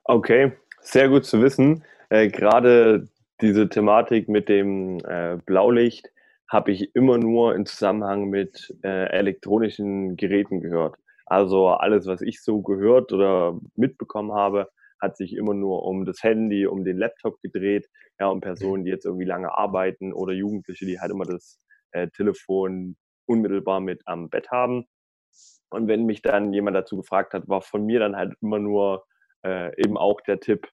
Okay, sehr gut zu wissen. Äh, Gerade diese Thematik mit dem äh, Blaulicht habe ich immer nur im Zusammenhang mit äh, elektronischen Geräten gehört. Also alles, was ich so gehört oder mitbekommen habe, hat sich immer nur um das Handy, um den Laptop gedreht, ja, um Personen, die jetzt irgendwie lange arbeiten oder Jugendliche, die halt immer das äh, Telefon unmittelbar mit am Bett haben. Und wenn mich dann jemand dazu gefragt hat, war von mir dann halt immer nur äh, eben auch der Tipp,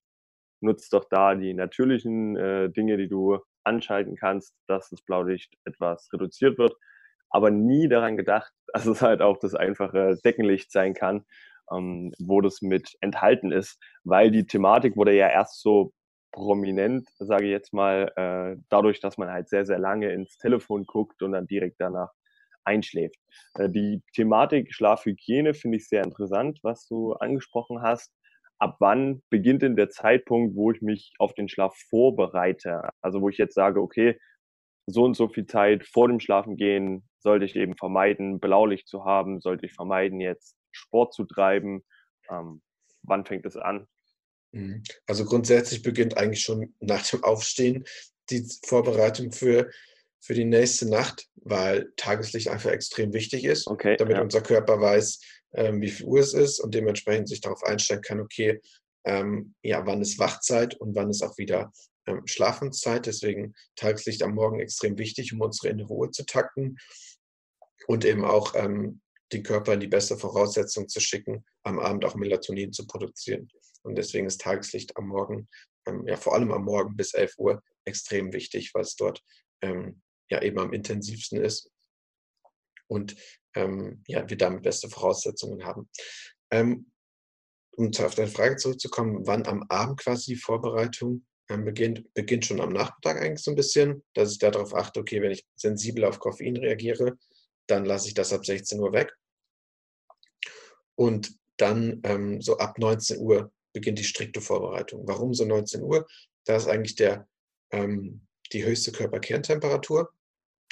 nutzt doch da die natürlichen äh, Dinge, die du anschalten kannst, dass das Blaulicht etwas reduziert wird. Aber nie daran gedacht, dass es halt auch das einfache Deckenlicht sein kann, ähm, wo das mit enthalten ist, weil die Thematik wurde ja erst so prominent, sage ich jetzt mal, äh, dadurch, dass man halt sehr, sehr lange ins Telefon guckt und dann direkt danach einschläft. Äh, die Thematik Schlafhygiene finde ich sehr interessant, was du angesprochen hast. Ab wann beginnt denn der Zeitpunkt, wo ich mich auf den Schlaf vorbereite? Also wo ich jetzt sage, okay, so und so viel Zeit vor dem Schlafengehen sollte ich eben vermeiden, Blaulicht zu haben, sollte ich vermeiden, jetzt Sport zu treiben. Ähm, wann fängt es an? Mhm. Also grundsätzlich beginnt eigentlich schon nach dem Aufstehen die Vorbereitung für, für die nächste Nacht, weil Tageslicht einfach extrem wichtig ist, okay, damit ja. unser Körper weiß, ähm, wie viel Uhr es ist und dementsprechend sich darauf einstellen kann, okay, ähm, ja, wann ist Wachzeit und wann ist auch wieder ähm, Schlafenszeit. Deswegen Tageslicht am Morgen extrem wichtig, um unsere innere Ruhe zu takten und eben auch ähm, den Körper in die beste Voraussetzung zu schicken, am Abend auch Melatonin zu produzieren. Und deswegen ist Tageslicht am Morgen, ähm, ja vor allem am Morgen bis 11 Uhr extrem wichtig, weil es dort ähm, ja eben am intensivsten ist und ähm, ja, wir damit beste Voraussetzungen haben. Ähm, um auf deine Frage zurückzukommen, wann am Abend quasi die Vorbereitung ähm, beginnt, beginnt schon am Nachmittag eigentlich so ein bisschen, dass ich darauf achte, okay, wenn ich sensibel auf Koffein reagiere, dann lasse ich das ab 16 Uhr weg. Und dann ähm, so ab 19 Uhr beginnt die strikte Vorbereitung. Warum so 19 Uhr? Da ist eigentlich der, ähm, die höchste Körperkerntemperatur.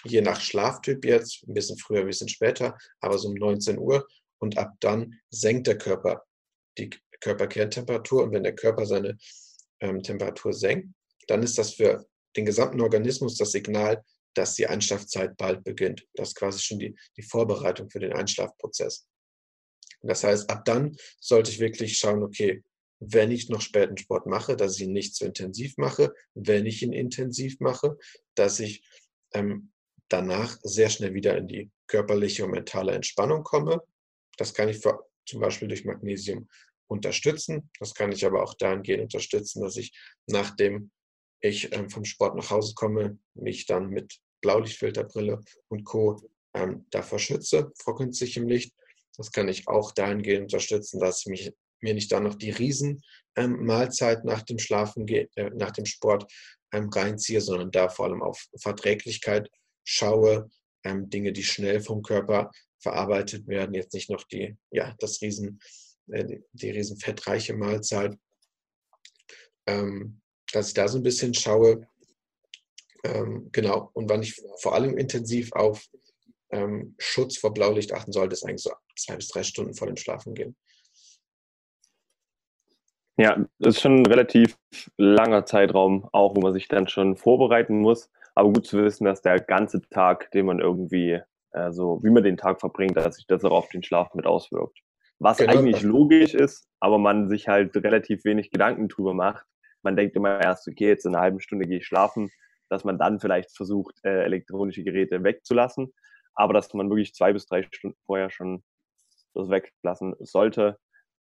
Je nach Schlaftyp jetzt, ein bisschen früher, ein bisschen später, aber so um 19 Uhr. Und ab dann senkt der Körper die Körperkerntemperatur. Und wenn der Körper seine ähm, Temperatur senkt, dann ist das für den gesamten Organismus das Signal, dass die Einschlafzeit bald beginnt. Das ist quasi schon die, die Vorbereitung für den Einschlafprozess. Das heißt, ab dann sollte ich wirklich schauen, okay, wenn ich noch späten Sport mache, dass ich ihn nicht zu intensiv mache, wenn ich ihn intensiv mache, dass ich ähm, danach sehr schnell wieder in die körperliche und mentale Entspannung komme. Das kann ich für, zum Beispiel durch Magnesium unterstützen. Das kann ich aber auch dahingehend unterstützen, dass ich nachdem ich ähm, vom Sport nach Hause komme, mich dann mit Blaulichtfilterbrille und Co. Ähm, davor schütze vor künstlichem Licht. Das kann ich auch dahingehend unterstützen, dass ich mich, mir nicht dann noch die Riesenmahlzeit ähm, nach dem Schlafen, äh, nach dem Sport ähm, reinziehe, sondern da vor allem auf Verträglichkeit schaue, ähm, Dinge, die schnell vom Körper verarbeitet werden, jetzt nicht noch die, ja, das Riesen, äh, die, riesenfettreiche Mahlzeit. Dass ich da so ein bisschen schaue, genau, und wann ich vor allem intensiv auf Schutz vor Blaulicht achten sollte, ist eigentlich so zwei bis drei Stunden vor dem Schlafengehen. Ja, das ist schon ein relativ langer Zeitraum, auch wo man sich dann schon vorbereiten muss. Aber gut zu wissen, dass der ganze Tag, den man irgendwie, äh, so wie man den Tag verbringt, dass sich das auch auf den Schlaf mit auswirkt. Was genau. eigentlich logisch ist, aber man sich halt relativ wenig Gedanken drüber macht. Man denkt immer erst, okay, jetzt in einer halben Stunde gehe ich schlafen, dass man dann vielleicht versucht, äh, elektronische Geräte wegzulassen aber dass man wirklich zwei bis drei Stunden vorher schon das weglassen sollte,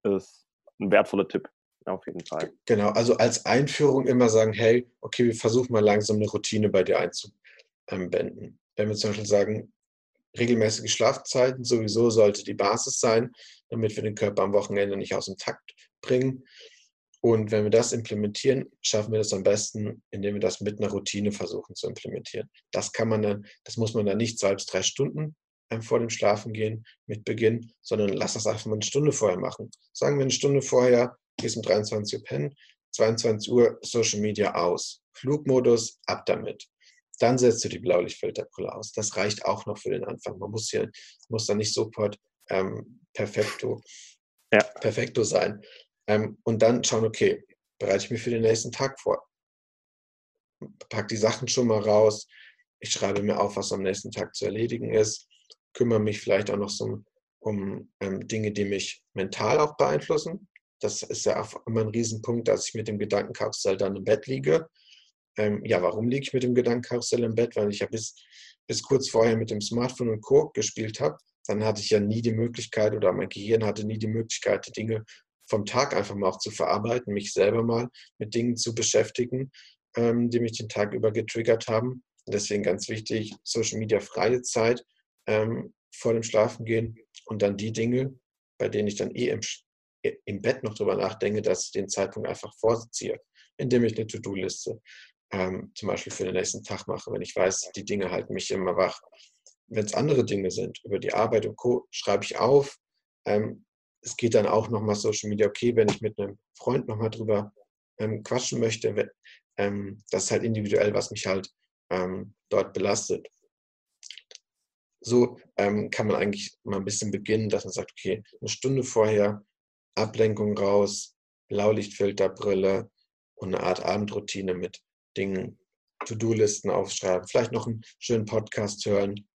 ist ein wertvoller Tipp. Auf jeden Fall. Genau, also als Einführung immer sagen, hey, okay, wir versuchen mal langsam eine Routine bei dir einzubinden. Wenn wir zum Beispiel sagen, regelmäßige Schlafzeiten sowieso sollte die Basis sein, damit wir den Körper am Wochenende nicht aus dem Takt bringen. Und wenn wir das implementieren, schaffen wir das am besten, indem wir das mit einer Routine versuchen zu implementieren. Das kann man dann, das muss man dann nicht zwei bis drei Stunden ähm, vor dem Schlafengehen mit Beginn, sondern lass das einfach mal eine Stunde vorher machen. Sagen wir eine Stunde vorher, gehst um 23 Uhr pennen, 22 Uhr Social Media aus. Flugmodus, ab damit. Dann setzt du die Blaulichtfilterbrille aus. Das reicht auch noch für den Anfang. Man muss hier, muss da nicht sofort ähm, perfekto, ja. perfekto sein. Ähm, und dann schauen, okay, bereite ich mich für den nächsten Tag vor. Pack die Sachen schon mal raus. Ich schreibe mir auf, was am nächsten Tag zu erledigen ist. Kümmere mich vielleicht auch noch so um, um ähm, Dinge, die mich mental auch beeinflussen. Das ist ja auch immer ein Riesenpunkt, dass ich mit dem Gedankenkarussell dann im Bett liege. Ähm, ja, warum liege ich mit dem Gedankenkarussell im Bett? Weil ich ja bis, bis kurz vorher mit dem Smartphone und Co. gespielt habe. Dann hatte ich ja nie die Möglichkeit oder mein Gehirn hatte nie die Möglichkeit, die Dinge vom Tag einfach mal auch zu verarbeiten, mich selber mal mit Dingen zu beschäftigen, ähm, die mich den Tag über getriggert haben. Deswegen ganz wichtig, Social Media freie Zeit ähm, vor dem Schlafengehen und dann die Dinge, bei denen ich dann eh im, im Bett noch drüber nachdenke, dass ich den Zeitpunkt einfach vorziehe, indem ich eine To-Do-Liste ähm, zum Beispiel für den nächsten Tag mache, wenn ich weiß, die Dinge halten mich immer wach. Wenn es andere Dinge sind, über die Arbeit und Co., schreibe ich auf. Ähm, es geht dann auch nochmal Social Media, okay, wenn ich mit einem Freund nochmal drüber ähm, quatschen möchte, wenn, ähm, das ist halt individuell, was mich halt ähm, dort belastet. So ähm, kann man eigentlich mal ein bisschen beginnen, dass man sagt, okay, eine Stunde vorher Ablenkung raus, Blaulichtfilterbrille und eine Art Abendroutine mit Dingen, To-Do-Listen aufschreiben, vielleicht noch einen schönen Podcast hören,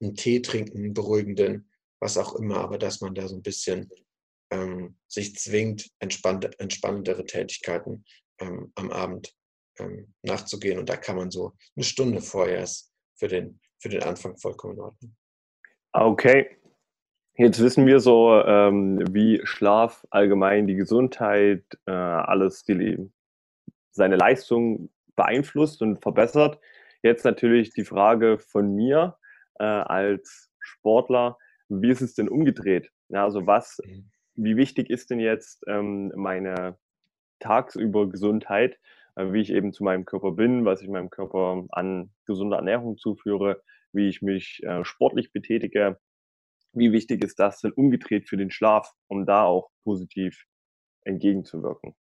einen Tee trinken, einen beruhigenden, was auch immer, aber dass man da so ein bisschen ähm, sich zwingt, entspannendere Tätigkeiten ähm, am Abend ähm, nachzugehen. Und da kann man so eine Stunde vorher für den, für den Anfang vollkommen in Ordnung. Okay, Jetzt wissen wir so, ähm, wie Schlaf allgemein die Gesundheit, äh, alles, die, seine Leistung beeinflusst und verbessert. Jetzt natürlich die Frage von mir äh, als Sportler, wie ist es denn umgedreht? Ja, also was, mhm. wie wichtig ist denn jetzt ähm, meine tagsüber Gesundheit, äh, wie ich eben zu meinem Körper bin, was ich meinem Körper an gesunder Ernährung zuführe, wie ich mich äh, sportlich betätige wie wichtig ist das denn umgedreht für den Schlaf, um da auch positiv entgegenzuwirken?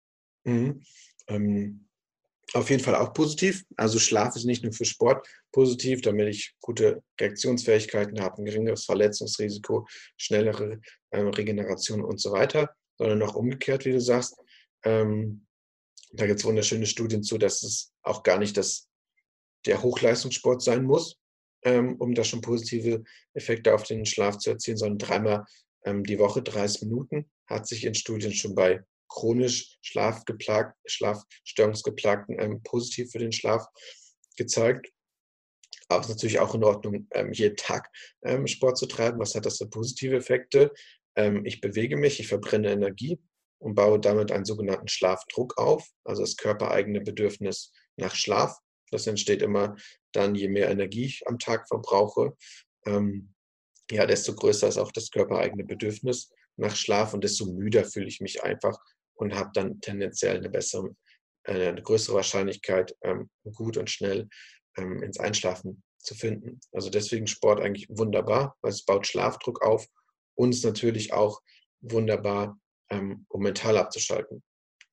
Mhm. Ähm, auf jeden Fall auch positiv. Also Schlaf ist nicht nur für Sport positiv, damit ich gute Reaktionsfähigkeiten habe, ein geringeres Verletzungsrisiko, schnellere äh, Regeneration und so weiter, sondern auch umgekehrt, wie du sagst. Ähm, da gibt es wunderschöne Studien zu, dass es auch gar nicht das, der Hochleistungssport sein muss, ähm, um da schon positive Effekte auf den Schlaf zu erzielen, sondern dreimal ähm, die Woche 30 Minuten hat sich in Studien schon bei chronisch schlafgeplagt, schlafstörungsgeplagten ähm, positiv für den Schlaf gezeigt. Aber es ist natürlich auch in Ordnung, ähm, jeden Tag ähm, Sport zu treiben. Was hat das für positive Effekte? Ähm, ich bewege mich, ich verbrenne Energie und baue damit einen sogenannten Schlafdruck auf, also das körpereigene Bedürfnis nach Schlaf. Das entsteht immer dann, je mehr Energie ich am Tag verbrauche, ähm, ja, desto größer ist auch das körpereigene Bedürfnis nach Schlaf und desto müder fühle ich mich einfach und habe dann tendenziell eine bessere, äh, eine größere Wahrscheinlichkeit, ähm, gut und schnell ähm, ins Einschlafen zu finden. Also deswegen Sport eigentlich wunderbar, weil es baut Schlafdruck auf und ist natürlich auch wunderbar, ähm, um mental abzuschalten.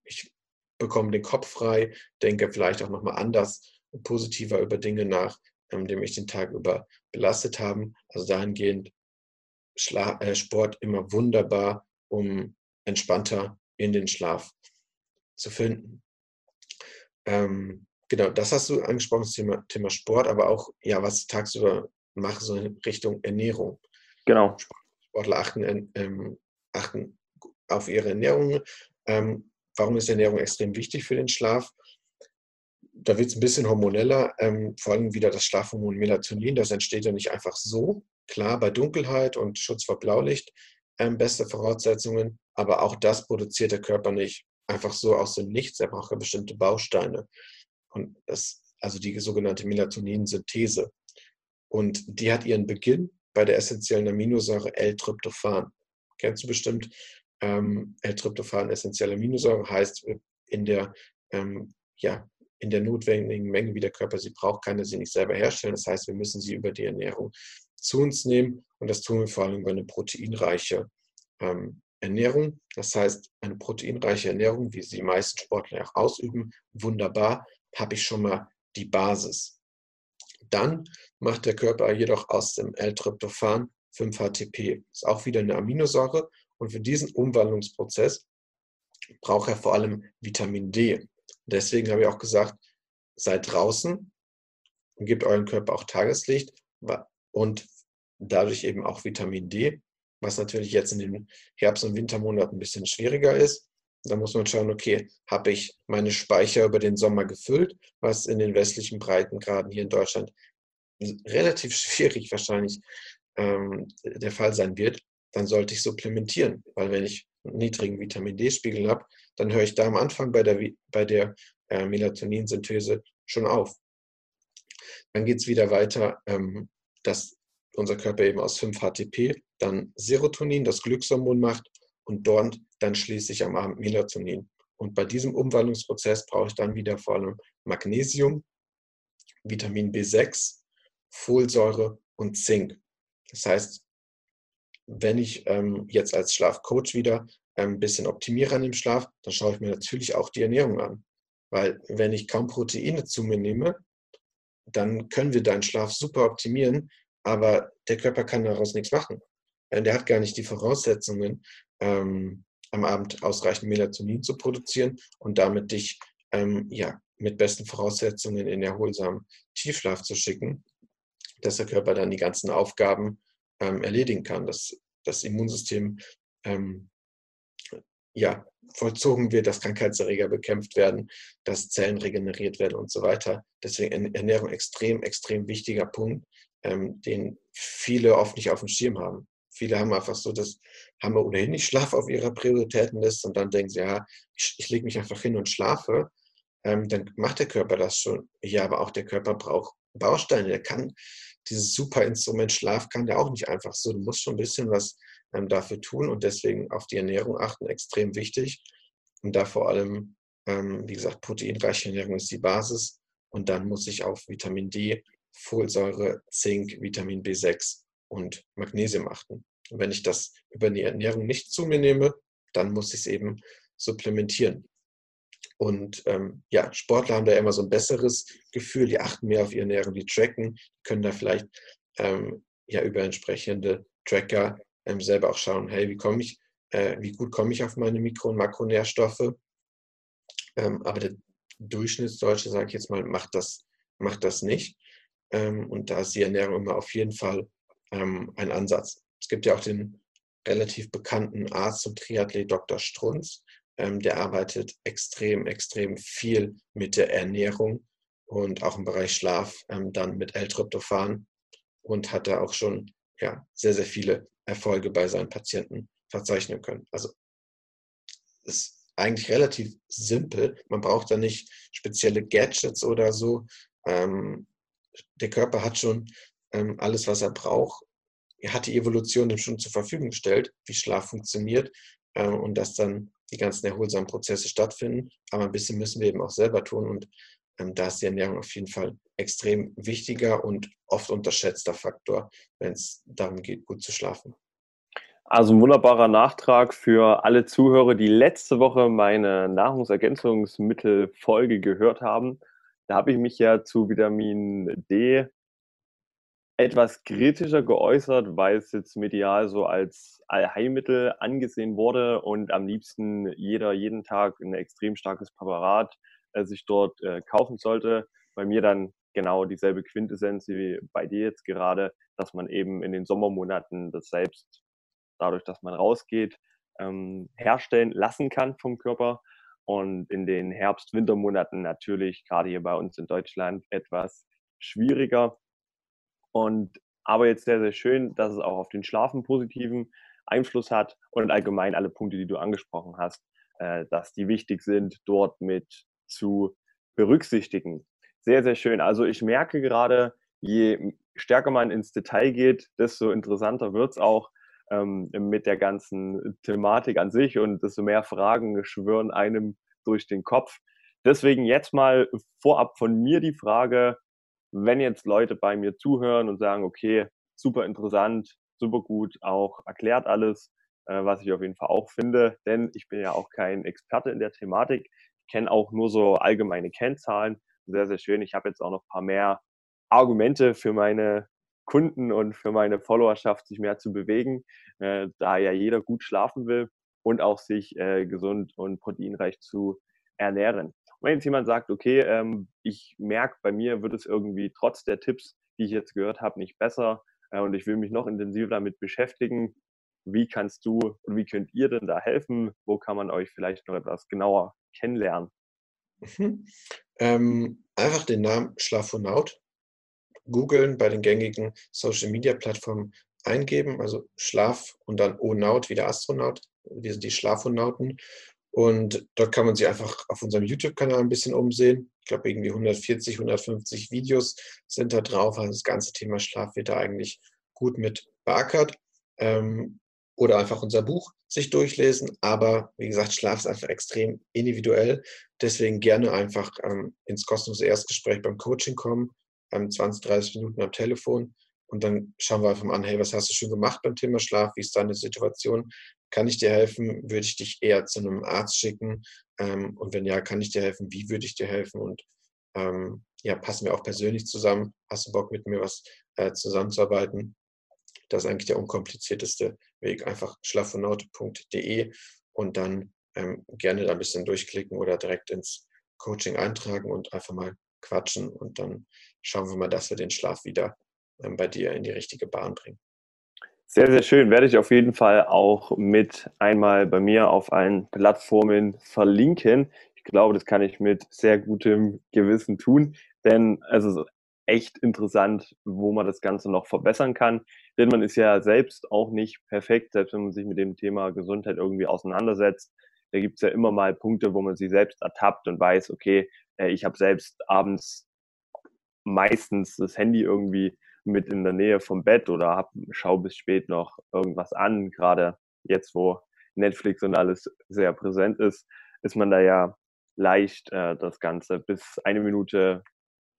Ich bekomme den Kopf frei, denke vielleicht auch nochmal anders positiver über Dinge nach, ähm, die mich den Tag über belastet haben. Also dahingehend Schla äh, Sport immer wunderbar, um entspannter in den Schlaf zu finden. Ähm, genau, das hast du angesprochen, das Thema, Thema Sport, aber auch, ja, was ich tagsüber mache, so in Richtung Ernährung. Genau. Sportler achten, ähm, achten auf ihre Ernährung. Ähm, warum ist Ernährung extrem wichtig für den Schlaf? Da wird es ein bisschen hormoneller, ähm, vor allem wieder das Schlafhormon Melatonin, das entsteht ja nicht einfach so. Klar, bei Dunkelheit und Schutz vor Blaulicht ähm, beste Voraussetzungen, aber auch das produziert der Körper nicht einfach so aus dem Nichts. Er braucht ja bestimmte Bausteine. Und das, also die sogenannte Melatoninsynthese. Und die hat ihren Beginn bei der essentiellen Aminosäure L-Tryptophan. Kennst du bestimmt? Ähm, L-Tryptophan, essentielle Aminosäure, heißt in der ähm, ja, in der notwendigen Menge, wie der Körper sie braucht, kann er sie nicht selber herstellen. Das heißt, wir müssen sie über die Ernährung zu uns nehmen und das tun wir vor allem über eine proteinreiche ähm, Ernährung, das heißt eine proteinreiche Ernährung, wie sie die meisten Sportler auch ausüben, wunderbar, habe ich schon mal die Basis. Dann macht der Körper jedoch aus dem L-Tryptophan 5-HTP. Ist auch wieder eine Aminosäure und für diesen Umwandlungsprozess braucht er vor allem Vitamin D. Deswegen habe ich auch gesagt, seid draußen und gebt euren Körper auch Tageslicht und dadurch eben auch Vitamin D, was natürlich jetzt in den Herbst- und Wintermonaten ein bisschen schwieriger ist. Da muss man schauen, okay, habe ich meine Speicher über den Sommer gefüllt, was in den westlichen Breitengraden hier in Deutschland relativ schwierig wahrscheinlich ähm, der Fall sein wird, dann sollte ich supplementieren, weil wenn ich einen niedrigen Vitamin D-Spiegel habe, dann höre ich da am Anfang bei der, bei der äh, Melatoninsynthese schon auf. Dann geht es wieder weiter, ähm, dass unser Körper eben aus 5-HTP dann Serotonin, das Glückshormon macht und dort dann schließlich am Abend Melatonin. Und bei diesem Umwandlungsprozess brauche ich dann wieder vor allem Magnesium, Vitamin B6, Folsäure und Zink. Das heißt, wenn ich ähm, jetzt als Schlafcoach wieder ein bisschen optimiere an dem Schlaf, dann schaue ich mir natürlich auch die Ernährung an. Weil wenn ich kaum Proteine zu mir nehme, dann können wir deinen Schlaf super optimieren, aber der Körper kann daraus nichts machen. Äh, der hat gar nicht die Voraussetzungen, ähm, am Abend ausreichend Melatonin zu produzieren und damit dich ähm, ja, mit besten Voraussetzungen in erholsamen Tiefschlaf zu schicken, dass der Körper dann die ganzen Aufgaben ähm, erledigen kann, dass das Immunsystem ähm, ja, vollzogen wird, dass Krankheitserreger bekämpft werden, dass Zellen regeneriert werden und so weiter. Deswegen Ernährung extrem, extrem wichtiger Punkt, ähm, den viele oft nicht auf dem Schirm haben. Viele haben einfach so das, haben wir ohnehin nicht Schlaf auf ihrer Prioritätenliste und dann denken sie, ja, ich, ich lege mich einfach hin und schlafe. Ähm, dann macht der Körper das schon. Ja, aber auch der Körper braucht Bausteine. Der kann dieses super Instrument Schlaf kann der auch nicht einfach so. Du musst schon ein bisschen was ähm, dafür tun und deswegen auf die Ernährung achten, extrem wichtig. Und da vor allem, ähm, wie gesagt, proteinreiche Ernährung ist die Basis. Und dann muss ich auf Vitamin D, Folsäure, Zink, Vitamin B6 und Magnesium achten. Und wenn ich das über die Ernährung nicht zu mir nehme, dann muss ich es eben supplementieren. Und ähm, ja, Sportler haben da immer so ein besseres Gefühl, die achten mehr auf ihre Ernährung, die tracken, können da vielleicht ähm, ja über entsprechende Tracker ähm, selber auch schauen, hey, wie komme ich, äh, wie gut komme ich auf meine Mikro- und Makronährstoffe. Ähm, aber der Durchschnittsdeutsche, sage ich jetzt mal, macht das, macht das nicht. Ähm, und da ist die Ernährung immer auf jeden Fall ähm, ein Ansatz. Es gibt ja auch den relativ bekannten Arzt und Triathlet Dr. Strunz, ähm, der arbeitet extrem, extrem viel mit der Ernährung und auch im Bereich Schlaf ähm, dann mit L-Tryptophan und hat da auch schon ja, sehr, sehr viele Erfolge bei seinen Patienten verzeichnen können. Also ist eigentlich relativ simpel. Man braucht da nicht spezielle Gadgets oder so. Ähm, der Körper hat schon ähm, alles, was er braucht. Er hat die Evolution dem schon zur Verfügung gestellt, wie Schlaf funktioniert ähm, und dass dann die ganzen erholsamen Prozesse stattfinden. Aber ein bisschen müssen wir eben auch selber tun und da ist die Ernährung auf jeden Fall extrem wichtiger und oft unterschätzter Faktor, wenn es darum geht, gut zu schlafen. Also ein wunderbarer Nachtrag für alle Zuhörer, die letzte Woche meine Nahrungsergänzungsmittelfolge gehört haben. Da habe ich mich ja zu Vitamin D etwas kritischer geäußert, weil es jetzt medial so als Allheilmittel angesehen wurde und am liebsten jeder jeden Tag ein extrem starkes Präparat äh, sich dort äh, kaufen sollte. Bei mir dann genau dieselbe Quintessenz wie bei dir jetzt gerade, dass man eben in den Sommermonaten das selbst, dadurch, dass man rausgeht, ähm, herstellen lassen kann vom Körper und in den Herbst-Wintermonaten natürlich, gerade hier bei uns in Deutschland, etwas schwieriger und aber jetzt sehr, sehr schön, dass es auch auf den Schlaf einen positiven Einfluss hat und allgemein alle Punkte, die du angesprochen hast, äh, dass die wichtig sind, dort mit zu berücksichtigen. Sehr, sehr schön. Also ich merke gerade, je stärker man ins Detail geht, desto interessanter wird es auch ähm, mit der ganzen Thematik an sich und desto mehr Fragen schwören einem durch den Kopf. Deswegen jetzt mal vorab von mir die Frage, wenn jetzt Leute bei mir zuhören und sagen, okay, super interessant, super gut, auch erklärt alles, äh, was ich auf jeden Fall auch finde, denn ich bin ja auch kein Experte in der Thematik. Ich kenne auch nur so allgemeine Kennzahlen. Sehr, sehr schön. Ich habe jetzt auch noch ein paar mehr Argumente für meine Kunden und für meine Followerschaft, sich mehr zu bewegen, äh, da ja jeder gut schlafen will und auch sich äh, gesund und proteinreich zu ernähren. Und wenn jetzt jemand sagt, okay, ähm, ich merke, bei mir wird es irgendwie trotz der Tipps, die ich jetzt gehört habe, nicht besser äh, und ich will mich noch intensiver damit beschäftigen, wie kannst du und wie könnt ihr denn da helfen? Wo kann man euch vielleicht noch etwas genauer kennenlernen? Mhm. Ähm, einfach den Namen Schlafonaut googeln, bei den gängigen Social-Media-Plattformen eingeben, also Schlaf und dann O-Naut, wie der Astronaut. Wir sind die Schlafonauten. Und dort kann man sich einfach auf unserem YouTube-Kanal ein bisschen umsehen. Ich glaube, irgendwie 140, 150 Videos sind da drauf. Also das ganze Thema Schlaf wird da eigentlich gut mit beackert. Ähm, oder einfach unser Buch sich durchlesen. Aber wie gesagt, Schlaf ist einfach extrem individuell. Deswegen gerne einfach ähm, ins kostenlose Erstgespräch beim Coaching kommen. 20, 30 Minuten am Telefon und dann schauen wir einfach mal an, hey, was hast du schon gemacht beim Thema Schlaf? Wie ist deine Situation? Kann ich dir helfen? Würde ich dich eher zu einem Arzt schicken? Ähm, und wenn ja, kann ich dir helfen? Wie würde ich dir helfen? Und ähm, ja, passen wir auch persönlich zusammen? Hast du Bock, mit mir was äh, zusammenzuarbeiten? Das ist eigentlich der unkomplizierteste Weg. Einfach schlafonaut.de und dann ähm, gerne da ein bisschen durchklicken oder direkt ins Coaching eintragen und einfach mal quatschen und dann schauen wir mal, dass wir den Schlaf wieder ähm, bei dir in die richtige Bahn bringen. Sehr, sehr schön. Werde ich auf jeden Fall auch mit einmal bei mir auf allen Plattformen verlinken. Ich glaube, das kann ich mit sehr gutem Gewissen tun, denn es ist echt interessant, wo man das Ganze noch verbessern kann. Denn man ist ja selbst auch nicht perfekt, selbst wenn man sich mit dem Thema Gesundheit irgendwie auseinandersetzt. Da gibt es ja immer mal Punkte, wo man sich selbst ertappt und weiß, okay, äh, ich habe selbst abends meistens das Handy irgendwie mit in der Nähe vom Bett oder hab, schau bis spät noch irgendwas an. Gerade jetzt, wo Netflix und alles sehr präsent ist, ist man da ja leicht, äh, das Ganze bis eine Minute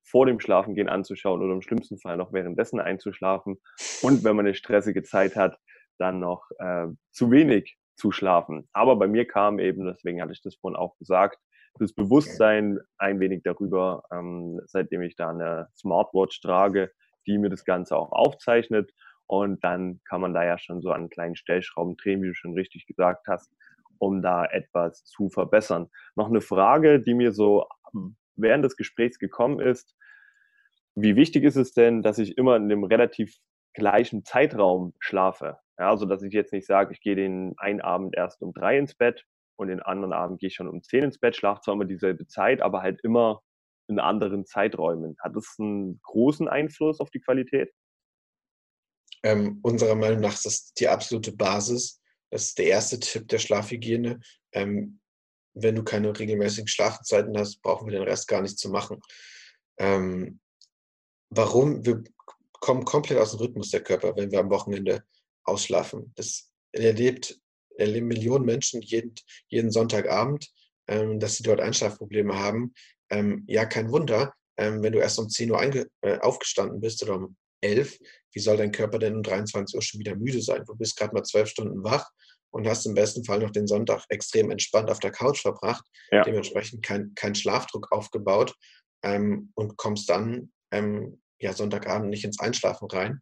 vor dem Schlafengehen anzuschauen oder im schlimmsten Fall noch währenddessen einzuschlafen. Und wenn man eine stressige Zeit hat, dann noch äh, zu wenig zu schlafen. Aber bei mir kam eben, deswegen hatte ich das vorhin auch gesagt, das Bewusstsein ein wenig darüber, ähm, seitdem ich da eine Smartwatch trage, die mir das Ganze auch aufzeichnet. Und dann kann man da ja schon so an kleinen Stellschrauben drehen, wie du schon richtig gesagt hast, um da etwas zu verbessern. Noch eine Frage, die mir so während des Gesprächs gekommen ist. Wie wichtig ist es denn, dass ich immer in dem relativ gleichen Zeitraum schlafe? Ja, also dass ich jetzt nicht sage, ich gehe den einen Abend erst um drei ins Bett und den anderen Abend gehe ich schon um 10 ins Bett, schlafe zwar immer dieselbe Zeit, aber halt immer in anderen Zeiträumen. Hat das einen großen Einfluss auf die Qualität? Ähm, unserer Meinung nach ist das die absolute Basis. Das ist der erste Tipp der Schlafhygiene. Ähm, wenn du keine regelmäßigen Schlafzeiten hast, brauchen wir den Rest gar nicht zu machen. Ähm, warum? Wir kommen komplett aus dem Rhythmus der Körper, wenn wir am Wochenende ausschlafen. Das erlebt erleben Millionen Menschen jeden, jeden Sonntagabend, ähm, dass sie dort Einschlafprobleme haben. Ähm, ja, kein Wunder, ähm, wenn du erst um 10 Uhr äh, aufgestanden bist oder um 11, wie soll dein Körper denn um 23 Uhr schon wieder müde sein? Du bist gerade mal zwölf Stunden wach und hast im besten Fall noch den Sonntag extrem entspannt auf der Couch verbracht, ja. dementsprechend kein, kein Schlafdruck aufgebaut ähm, und kommst dann ähm, ja, Sonntagabend nicht ins Einschlafen rein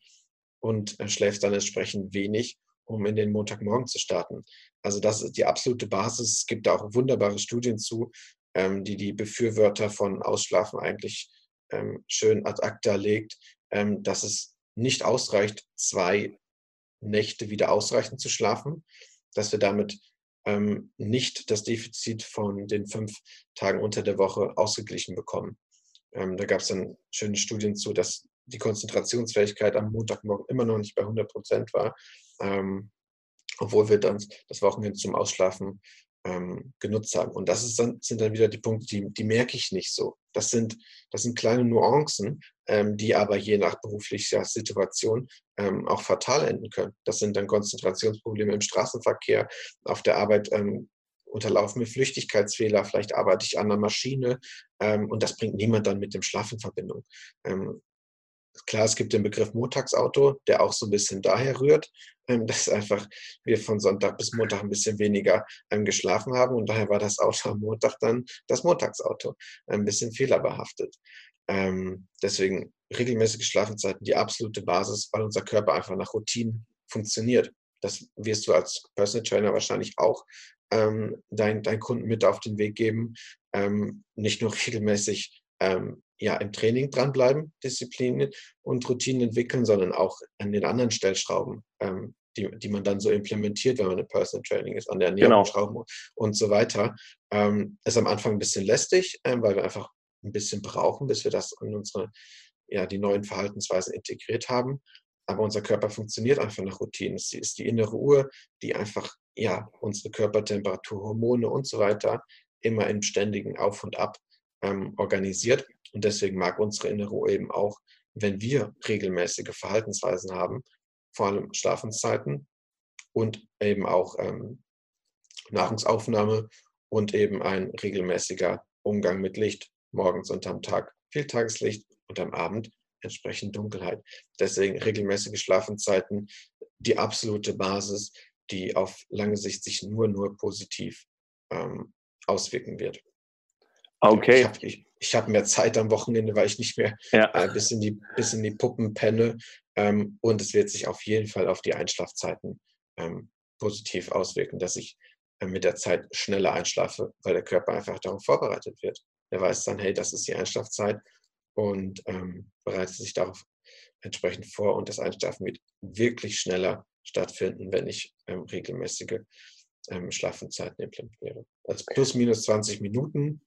und äh, schläfst dann entsprechend wenig um in den Montagmorgen zu starten. Also das ist die absolute Basis. Es gibt da auch wunderbare Studien zu, ähm, die die Befürworter von Ausschlafen eigentlich ähm, schön ad acta legt, ähm, dass es nicht ausreicht, zwei Nächte wieder ausreichend zu schlafen, dass wir damit ähm, nicht das Defizit von den fünf Tagen unter der Woche ausgeglichen bekommen. Ähm, da gab es dann schöne Studien zu, dass die Konzentrationsfähigkeit am Montagmorgen immer noch nicht bei 100 Prozent war, ähm, obwohl wir dann das Wochenende zum Ausschlafen ähm, genutzt haben. Und das dann, sind dann wieder die Punkte, die, die merke ich nicht so. Das sind, das sind kleine Nuancen, die aber je nach beruflicher Situation ähm, auch fatal enden können. Das sind dann Konzentrationsprobleme im Straßenverkehr, auf der Arbeit ähm, unterlaufen mir Flüchtigkeitsfehler, vielleicht arbeite ich an einer Maschine ähm, und das bringt niemand dann mit dem Schlaf in Verbindung. Ähm, klar, es gibt den Begriff Montagsauto, der auch so ein bisschen daher rührt, ähm, dass einfach wir von Sonntag bis Montag ein bisschen weniger ähm, geschlafen haben und daher war das Auto am Montag dann das Montagsauto, ein bisschen fehlerbehaftet. Ähm, deswegen regelmäßige Schlafenzeiten die absolute Basis, weil unser Körper einfach nach Routinen funktioniert. Das wirst du als Personal Trainer wahrscheinlich auch ähm, deinen dein Kunden mit auf den Weg geben. Ähm, nicht nur regelmäßig ähm, ja, im Training dranbleiben, Disziplinen und Routinen entwickeln, sondern auch an den anderen Stellschrauben, ähm, die, die man dann so implementiert, wenn man im Personal Training ist, an der Ernährung genau. Schrauben und so weiter. Ähm, ist am Anfang ein bisschen lästig, ähm, weil wir einfach ein bisschen brauchen, bis wir das in unsere, ja, die neuen Verhaltensweisen integriert haben. Aber unser Körper funktioniert einfach nach Routinen. Es ist die innere Uhr, die einfach ja, unsere Körpertemperatur, Hormone und so weiter immer im ständigen Auf und Ab ähm, organisiert. Und deswegen mag unsere innere Uhr eben auch, wenn wir regelmäßige Verhaltensweisen haben, vor allem Schlafenszeiten und eben auch ähm, Nahrungsaufnahme und eben ein regelmäßiger Umgang mit Licht, morgens und am Tag viel Tageslicht und am Abend entsprechend Dunkelheit. Deswegen regelmäßige Schlafenszeiten, die absolute Basis, die auf lange Sicht sich nur, nur positiv ähm, auswirken wird. Okay. Ich habe hab mehr Zeit am Wochenende, weil ich nicht mehr ja. äh, bis, in die, bis in die Puppen penne. Ähm, und es wird sich auf jeden Fall auf die Einschlafzeiten ähm, positiv auswirken, dass ich äh, mit der Zeit schneller einschlafe, weil der Körper einfach darauf vorbereitet wird. Er weiß dann, hey, das ist die Einschlafzeit und ähm, bereitet sich darauf entsprechend vor und das Einschlafen wird wirklich schneller stattfinden, wenn ich ähm, regelmäßige ähm, Schlafenzeiten implementiere. Also plus minus 20 Minuten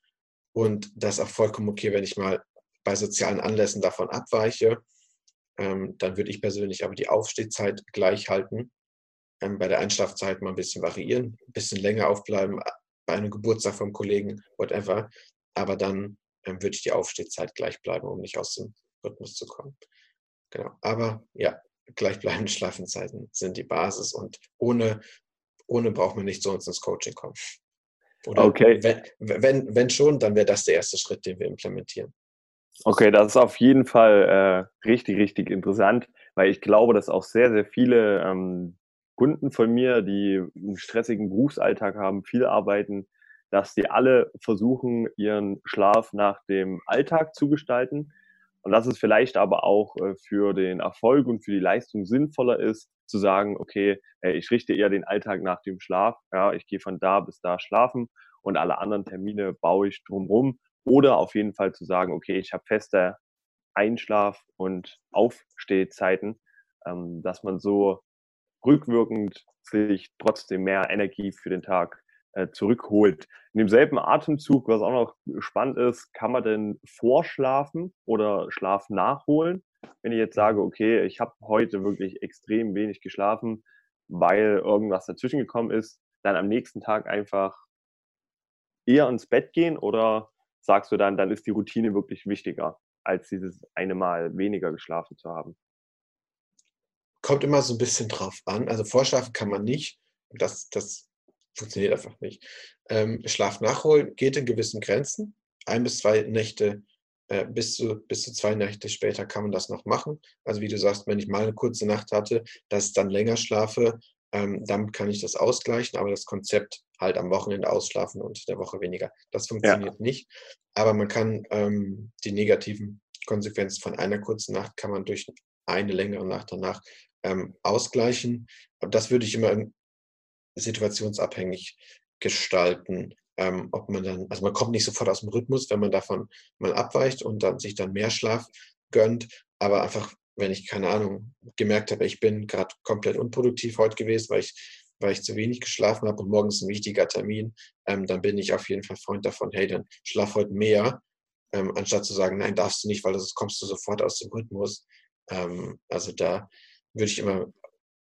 und das ist auch vollkommen okay, wenn ich mal bei sozialen Anlässen davon abweiche. Ähm, dann würde ich persönlich aber die Aufstehzeit gleich halten. Ähm, bei der Einschlafzeit mal ein bisschen variieren, ein bisschen länger aufbleiben, bei einem Geburtstag vom Kollegen, whatever. Aber dann ähm, würde ich die Aufstehzeit gleich bleiben, um nicht aus dem Rhythmus zu kommen. Genau. Aber ja, gleichbleibende Schlafenzeiten sind die Basis und ohne, ohne braucht man nicht so uns ins Coaching kommen. Oder okay. wenn, wenn, wenn schon, dann wäre das der erste Schritt, den wir implementieren. Okay, das ist auf jeden Fall äh, richtig, richtig interessant, weil ich glaube, dass auch sehr, sehr viele ähm, Kunden von mir, die einen stressigen Berufsalltag haben, viel arbeiten, dass die alle versuchen, ihren Schlaf nach dem Alltag zu gestalten. Und dass es vielleicht aber auch äh, für den Erfolg und für die Leistung sinnvoller ist, zu sagen, okay, ich richte eher den Alltag nach dem Schlaf. Ja, ich gehe von da bis da schlafen und alle anderen Termine baue ich drumherum. Oder auf jeden Fall zu sagen, okay, ich habe feste Einschlaf- und Aufstehzeiten, ähm, dass man so rückwirkend sich trotzdem mehr Energie für den Tag äh, zurückholt. In demselben Atemzug, was auch noch spannend ist, kann man denn vorschlafen oder Schlaf nachholen? Wenn ich jetzt sage, okay, ich habe heute wirklich extrem wenig geschlafen, weil irgendwas dazwischen gekommen ist, dann am nächsten Tag einfach eher ins Bett gehen oder sagst du dann, dann ist die Routine wirklich wichtiger, als dieses eine Mal weniger geschlafen zu haben? Kommt immer so ein bisschen drauf an. Also vorschlafen kann man nicht. Das, das funktioniert einfach nicht. Ähm, Schlaf nachholen geht in gewissen Grenzen. Ein bis zwei Nächte, äh, bis, zu, bis zu zwei Nächte später kann man das noch machen. Also wie du sagst, wenn ich mal eine kurze Nacht hatte, dass ich dann länger schlafe, ähm, damit kann ich das ausgleichen. Aber das Konzept halt am Wochenende ausschlafen und der Woche weniger, das funktioniert ja. nicht. Aber man kann ähm, die negativen Konsequenzen von einer kurzen Nacht kann man durch eine längere Nacht danach ähm, ausgleichen. Aber das würde ich immer situationsabhängig gestalten, ähm, ob man dann, also man kommt nicht sofort aus dem Rhythmus, wenn man davon mal abweicht und dann sich dann mehr Schlaf gönnt, aber einfach, wenn ich, keine Ahnung, gemerkt habe, ich bin gerade komplett unproduktiv heute gewesen, weil ich, weil ich zu wenig geschlafen habe und morgens ein wichtiger Termin, ähm, dann bin ich auf jeden Fall Freund davon, hey, dann schlaf heute mehr, ähm, anstatt zu sagen, nein, darfst du nicht, weil sonst kommst du sofort aus dem Rhythmus. Ähm, also da würde ich immer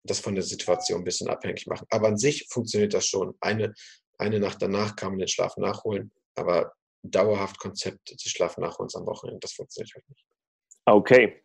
das von der Situation ein bisschen abhängig machen. Aber an sich funktioniert das schon. Eine, eine Nacht danach kann man den Schlaf nachholen, aber dauerhaft Konzept des Schlaf nachholens am Wochenende, das funktioniert halt nicht. Okay.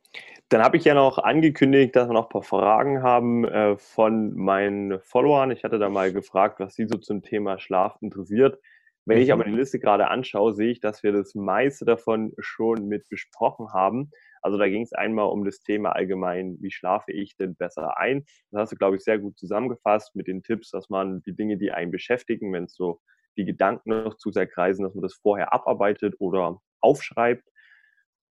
Dann habe ich ja noch angekündigt, dass wir noch ein paar Fragen haben äh, von meinen Followern. Ich hatte da mal gefragt, was sie so zum Thema Schlaf interessiert. Wenn ich mhm. aber die Liste gerade anschaue, sehe ich, dass wir das meiste davon schon mit besprochen haben. Also da ging es einmal um das Thema allgemein, wie schlafe ich denn besser ein? Das hast du, glaube ich, sehr gut zusammengefasst mit den Tipps, dass man die Dinge, die einen beschäftigen, wenn es so die Gedanken noch zu sehr kreisen, dass man das vorher abarbeitet oder aufschreibt.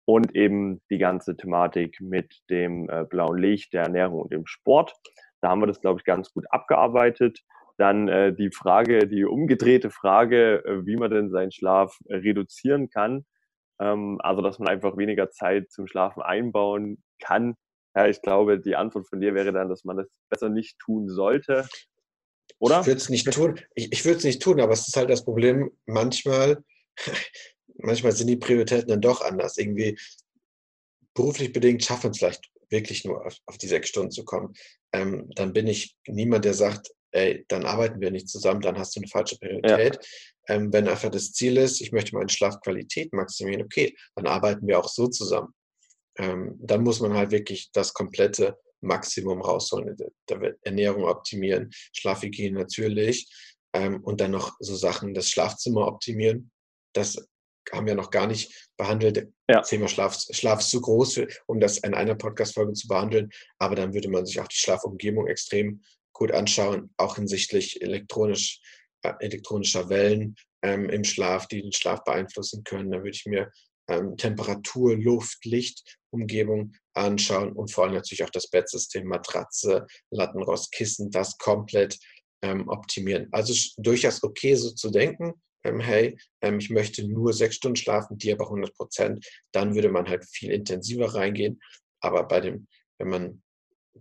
Und eben die ganze Thematik mit dem äh, blauen Licht, der Ernährung und dem Sport. Da haben wir das, glaube ich, ganz gut abgearbeitet. Dann äh, die Frage, die umgedrehte Frage, äh, wie man denn seinen Schlaf äh, reduzieren kann. Ähm, also, dass man einfach weniger Zeit zum Schlafen einbauen kann. Ja, ich glaube, die Antwort von dir wäre dann, dass man das besser nicht tun sollte. Oder? Ich würde es nicht tun. Ich, ich würde es nicht tun, aber es ist halt das Problem, manchmal, manchmal sind die Prioritäten dann doch anders. Irgendwie beruflich bedingt schaffen wir es vielleicht wirklich nur auf, auf die sechs Stunden zu kommen. Ähm, dann bin ich niemand, der sagt, ey, dann arbeiten wir nicht zusammen, dann hast du eine falsche Priorität. Ja. Ähm, wenn einfach das Ziel ist, ich möchte meine Schlafqualität maximieren, okay, dann arbeiten wir auch so zusammen. Ähm, dann muss man halt wirklich das komplette Maximum rausholen, der Ernährung optimieren, Schlafhygiene natürlich ähm, und dann noch so Sachen, das Schlafzimmer optimieren. Das haben wir noch gar nicht behandelt. Ja. Das Thema Schlaf, Schlaf ist zu groß, um das in einer Podcast-Folge zu behandeln. Aber dann würde man sich auch die Schlafumgebung extrem gut anschauen, auch hinsichtlich elektronisch, elektronischer Wellen ähm, im Schlaf, die den Schlaf beeinflussen können. Da würde ich mir ähm, Temperatur, Luft, Licht, Umgebung anschauen und vor allem natürlich auch das Bettsystem, Matratze, Lattenrost, Kissen, das komplett ähm, optimieren. Also durchaus okay so zu denken, ähm, hey, ähm, ich möchte nur sechs Stunden schlafen, die aber 100 Prozent, dann würde man halt viel intensiver reingehen. Aber bei dem, wenn man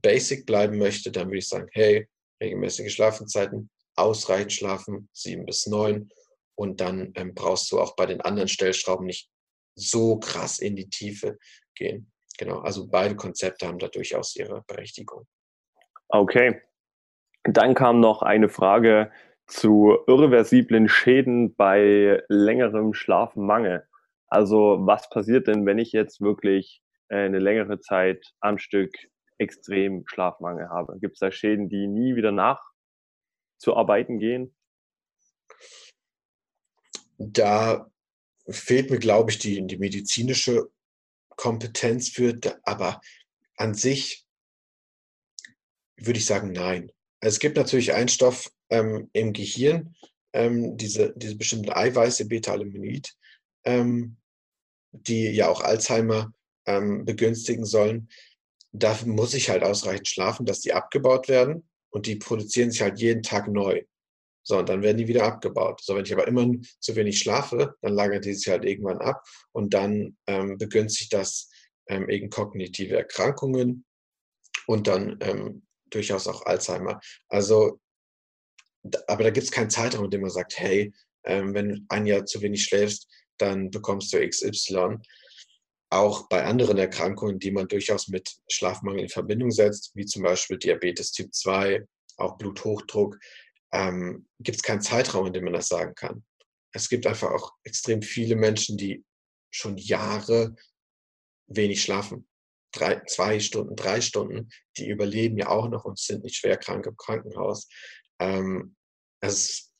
basic bleiben möchte, dann würde ich sagen, hey, regelmäßige Schlafenzeiten, ausreichend schlafen, sieben bis neun. Und dann ähm, brauchst du auch bei den anderen Stellschrauben nicht so krass in die Tiefe gehen. Genau, also beide Konzepte haben da durchaus ihre Berechtigung. Okay. Dann kam noch eine Frage zu irreversiblen Schäden bei längerem Schlafmangel. Also was passiert denn, wenn ich jetzt wirklich äh, eine längere Zeit am Stück extrem Schlafmangel habe? Gibt es da Schäden, die nie wieder nachzuarbeiten gehen? Da fehlt mir, glaube ich, die, die medizinische Kompetenz für, aber an sich würde ich sagen, nein. Es gibt natürlich einen Stoff ähm, im Gehirn, ähm, diese, diese bestimmten Eiweiße, Beta-Aluminid, ähm, die ja auch Alzheimer ähm, begünstigen sollen. Da muss ich halt ausreichend schlafen, dass die abgebaut werden und die produzieren sich halt jeden Tag neu. So, und dann werden die wieder abgebaut. So, wenn ich aber immer zu wenig schlafe, dann lagert die sich halt irgendwann ab und dann ähm, begünstigt das ähm, eben kognitive Erkrankungen und dann ähm, durchaus auch Alzheimer. Also, aber da gibt es keinen Zeitraum, in dem man sagt, hey, ähm, wenn ein Jahr zu wenig schläfst, dann bekommst du XY. Auch bei anderen Erkrankungen, die man durchaus mit Schlafmangel in Verbindung setzt, wie zum Beispiel Diabetes Typ 2, auch Bluthochdruck, ähm, gibt es keinen Zeitraum, in dem man das sagen kann. Es gibt einfach auch extrem viele Menschen, die schon Jahre wenig schlafen. Drei, zwei Stunden, drei Stunden, die überleben ja auch noch und sind nicht schwer krank im Krankenhaus. Ähm, das,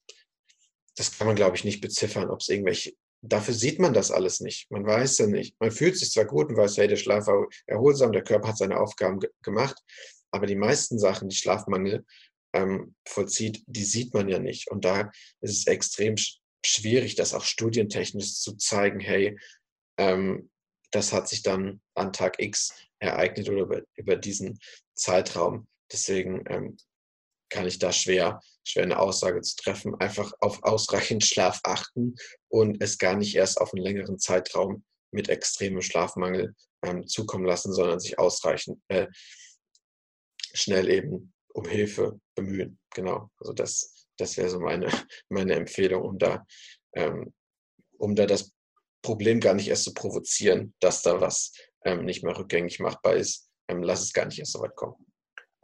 das kann man, glaube ich, nicht beziffern, ob es irgendwelche. Dafür sieht man das alles nicht. Man weiß ja nicht. Man fühlt sich zwar gut und weiß, hey, der Schlaf war erholsam, der Körper hat seine Aufgaben gemacht, aber die meisten Sachen, die Schlafmangel ähm, vollzieht, die sieht man ja nicht. Und da ist es extrem schwierig, das auch studientechnisch zu zeigen, hey, ähm, das hat sich dann an Tag X ereignet oder über, über diesen Zeitraum. Deswegen ähm, kann ich da schwer, schwer eine Aussage zu treffen. Einfach auf ausreichend Schlaf achten und es gar nicht erst auf einen längeren Zeitraum mit extremem Schlafmangel ähm, zukommen lassen, sondern sich ausreichend äh, schnell eben um Hilfe bemühen. Genau. Also das, das wäre so meine, meine Empfehlung, um da, ähm, um da das Problem gar nicht erst zu provozieren, dass da was ähm, nicht mehr rückgängig machbar ist. Ähm, lass es gar nicht erst so weit kommen.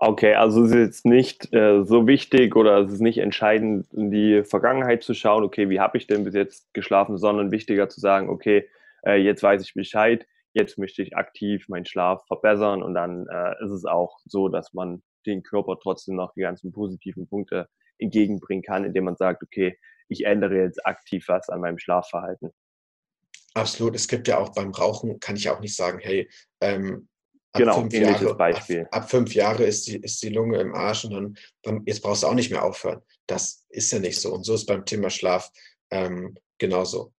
Okay, also es ist jetzt nicht äh, so wichtig oder es ist nicht entscheidend, in die Vergangenheit zu schauen, okay, wie habe ich denn bis jetzt geschlafen, sondern wichtiger zu sagen, okay, äh, jetzt weiß ich Bescheid, jetzt möchte ich aktiv meinen Schlaf verbessern und dann äh, ist es auch so, dass man den Körper trotzdem noch die ganzen positiven Punkte entgegenbringen kann, indem man sagt, okay, ich ändere jetzt aktiv was an meinem Schlafverhalten. Absolut. Es gibt ja auch beim Rauchen, kann ich auch nicht sagen, hey, ähm, ab, Genau, fünf ähnliches Jahre, ab, Beispiel. ab fünf Jahre ist die, ist die Lunge im Arsch und dann, dann, jetzt brauchst du auch nicht mehr aufhören. Das ist ja nicht so. Und so ist beim Thema Schlaf ähm, genauso.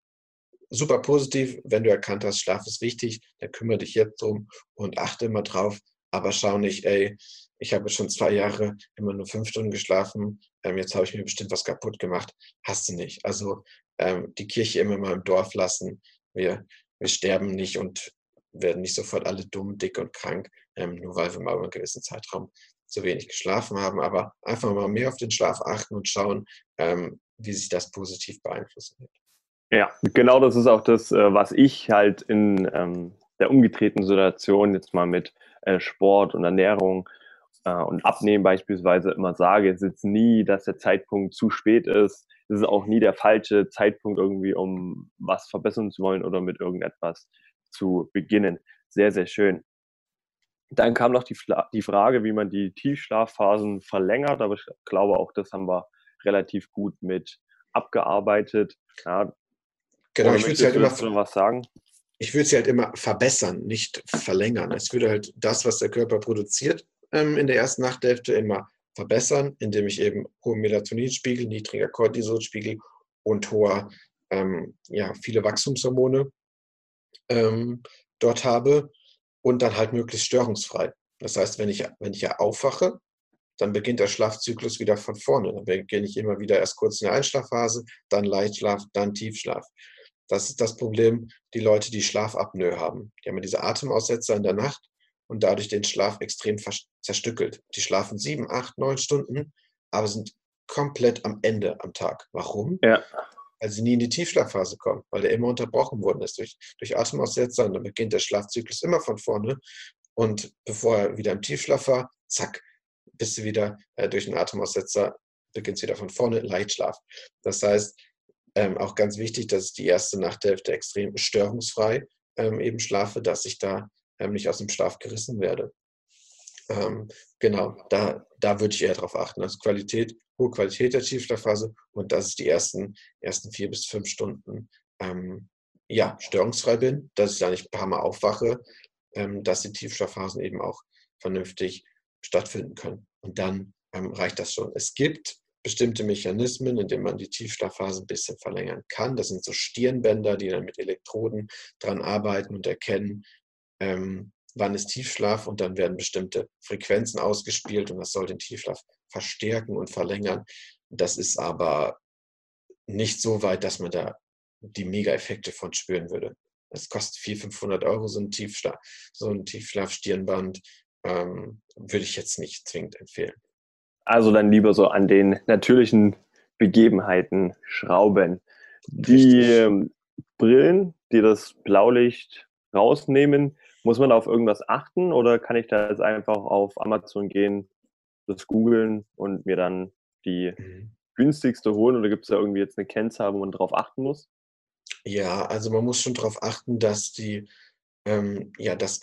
Super positiv, wenn du erkannt hast, Schlaf ist wichtig, dann kümmere dich jetzt drum und achte immer drauf, aber schau nicht, ey, ich habe schon zwei Jahre immer nur fünf Stunden geschlafen, ähm, jetzt habe ich mir bestimmt was kaputt gemacht. Hast du nicht. Also ähm, die Kirche immer mal im Dorf lassen. Wir, wir sterben nicht und werden nicht sofort alle dumm, dick und krank, ähm, nur weil wir mal über einen gewissen Zeitraum zu wenig geschlafen haben. Aber einfach mal mehr auf den Schlaf achten und schauen, ähm, wie sich das positiv beeinflussen wird. Ja, genau das ist auch das, äh, was ich halt in ähm, der umgedrehten Situation jetzt mal mit äh, Sport und Ernährung äh, und Abnehmen beispielsweise immer sage. Es ist nie, dass der Zeitpunkt zu spät ist. Es ist auch nie der falsche Zeitpunkt irgendwie, um was verbessern zu wollen oder mit irgendetwas zu beginnen. Sehr, sehr schön. Dann kam noch die, die Frage, wie man die Tiefschlafphasen verlängert, aber ich glaube, auch das haben wir relativ gut mit abgearbeitet. Ja, Genau, ich würde es halt immer was sagen. Ich würde sie halt immer verbessern, nicht verlängern. Es würde halt das, was der Körper produziert ähm, in der ersten Nachthälfte, immer verbessern, indem ich eben hohen Melatoninspiegel, niedriger Cortisolspiegel und hoher, ähm, ja, viele Wachstumshormone ähm, dort habe und dann halt möglichst störungsfrei. Das heißt, wenn ich, wenn ich ja aufwache, dann beginnt der Schlafzyklus wieder von vorne. Dann beginne ich immer wieder erst kurz in der Einschlafphase, dann Leichtschlaf, dann Tiefschlaf. Das ist das Problem, die Leute, die Schlafapnoe haben. Die haben ja diese Atemaussetzer in der Nacht und dadurch den Schlaf extrem zerstückelt. Die schlafen sieben, acht, neun Stunden, aber sind komplett am Ende am Tag. Warum? Ja. Weil sie nie in die Tiefschlafphase kommen, weil der immer unterbrochen worden ist durch, durch Atemaussetzer und dann beginnt der Schlafzyklus immer von vorne. Und bevor er wieder im Tiefschlaf war, zack, bist du wieder äh, durch den Atemaussetzer, beginnst wieder von vorne, Leichtschlaf. Das heißt, ähm, auch ganz wichtig, dass ich die erste Nachthälfte extrem störungsfrei ähm, eben schlafe, dass ich da ähm, nicht aus dem Schlaf gerissen werde. Ähm, genau, da, da würde ich eher darauf achten. Also Qualität, hohe Qualität der Tiefschlafphase und dass ich die ersten, ersten vier bis fünf Stunden ähm, ja, störungsfrei bin, dass ich da nicht ein paar Mal aufwache, ähm, dass die Tiefschlafphasen eben auch vernünftig stattfinden können. Und dann reicht das schon. Es gibt bestimmte Mechanismen, in denen man die Tiefschlafphase ein bisschen verlängern kann. Das sind so Stirnbänder, die dann mit Elektroden dran arbeiten und erkennen, ähm, wann ist Tiefschlaf und dann werden bestimmte Frequenzen ausgespielt und das soll den Tiefschlaf verstärken und verlängern. Das ist aber nicht so weit, dass man da die Mega-Effekte von spüren würde. Das kostet 400, 500 Euro, so ein, Tiefschlaf, so ein Tiefschlaf-Stirnband. Ähm, würde ich jetzt nicht zwingend empfehlen. Also dann lieber so an den natürlichen Begebenheiten schrauben. Die ähm, Brillen, die das Blaulicht rausnehmen, muss man auf irgendwas achten oder kann ich da jetzt einfach auf Amazon gehen, das googeln und mir dann die mhm. günstigste holen oder gibt es da irgendwie jetzt eine Kennzahl, wo man drauf achten muss? Ja, also man muss schon darauf achten, dass die, ähm, ja, das,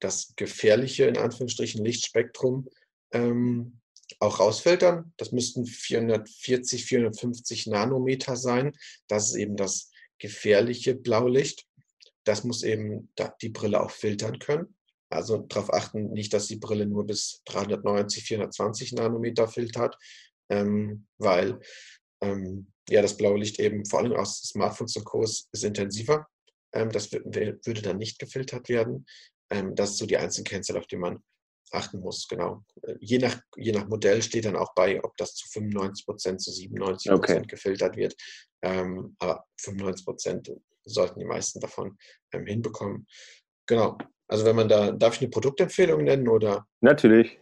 das gefährliche, in Anführungsstrichen, Lichtspektrum ähm, auch rausfiltern. Das müssten 440, 450 Nanometer sein. Das ist eben das gefährliche Blaulicht. Das muss eben die Brille auch filtern können. Also darauf achten, nicht, dass die Brille nur bis 390, 420 Nanometer filtert, ähm, weil ähm, ja, das blaue Licht eben vor allem aus Smartphones und Co. ist, intensiver. Ähm, das würde dann nicht gefiltert werden. Ähm, das ist so die einzige Kennzahl, auf die man achten muss, genau. Äh, je nach, je nach Modell steht dann auch bei, ob das zu 95 Prozent, zu 97 Prozent okay. gefiltert wird. Ähm, aber 95 Prozent sollten die meisten davon ähm, hinbekommen. Genau. Also wenn man da, darf ich eine Produktempfehlung nennen oder? Natürlich.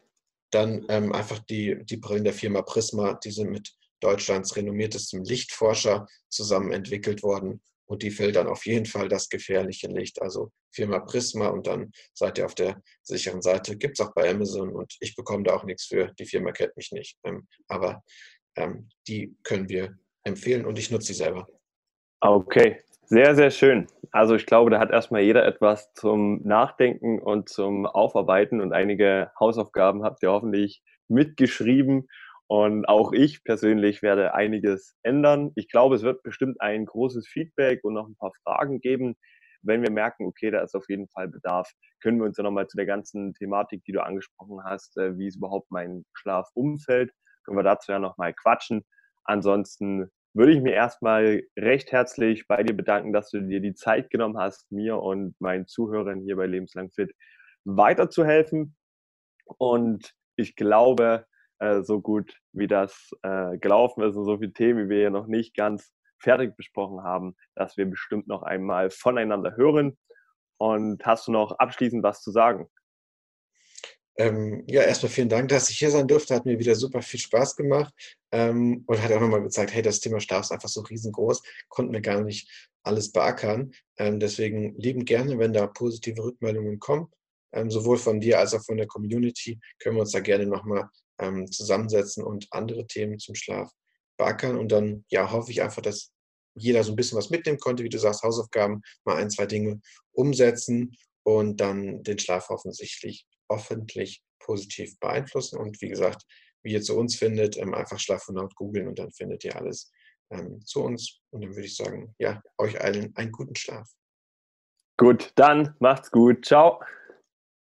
Dann ähm, einfach die, die Brillen der Firma Prisma, die sind mit Deutschlands renommiertestem Lichtforscher zusammen entwickelt worden und die filtern auf jeden Fall das gefährliche Licht. Also Firma Prisma und dann seid ihr auf der sicheren Seite. Gibt es auch bei Amazon und ich bekomme da auch nichts für. Die Firma kennt mich nicht. Ähm, aber ähm, die können wir empfehlen und ich nutze sie selber. Okay, sehr, sehr schön. Also ich glaube, da hat erstmal jeder etwas zum Nachdenken und zum Aufarbeiten und einige Hausaufgaben habt ihr hoffentlich mitgeschrieben Und auch ich persönlich werde einiges ändern. Ich glaube, es wird bestimmt ein großes Feedback und noch ein paar Fragen geben. Wenn wir merken, okay, da ist auf jeden Fall Bedarf, können wir uns ja nochmal zu der ganzen Thematik, die du angesprochen hast, äh, wie es überhaupt mein Schlaf umfällt, können wir dazu ja nochmal quatschen. Ansonsten würde ich mir erstmal recht herzlich bei dir bedanken, dass du dir die Zeit genommen hast, mir und meinen Zuhörern hier bei Lebenslang Fit weiterzuhelfen. Und ich glaube, äh, so gut wie das äh, gelaufen ist und so viele Themen, wie wir hier noch nicht ganz fertig besprochen haben, dass wir bestimmt noch einmal voneinander hören. Und hast du noch abschließend was zu sagen? Ähm, ja, erstmal vielen Dank, dass ich hier sein durfte. Hat mir wieder super viel Spaß gemacht ähm, und hat auch nochmal gezeigt, hey, das Thema Schlaf ist einfach so riesengroß, konnten wir gar nicht alles beackern. Ähm, deswegen lieben gerne, wenn da positive Rückmeldungen kommen, ähm, sowohl von dir als auch von der Community, können wir uns da gerne nochmal ähm, zusammensetzen und andere Themen zum Schlaf beackern. Und dann, ja, hoffe ich einfach, dass jeder so ein bisschen was mitnehmen konnte, wie du sagst, Hausaufgaben, mal ein, zwei Dinge umsetzen und dann den Schlaf offensichtlich hoffentlich positiv beeinflussen. Und wie gesagt, wie ihr zu uns findet, ähm, einfach Schlaffonaut googeln und dann findet ihr alles ähm, zu uns. Und dann würde ich sagen, ja, euch allen einen guten Schlaf. Gut, dann macht's gut. Ciao.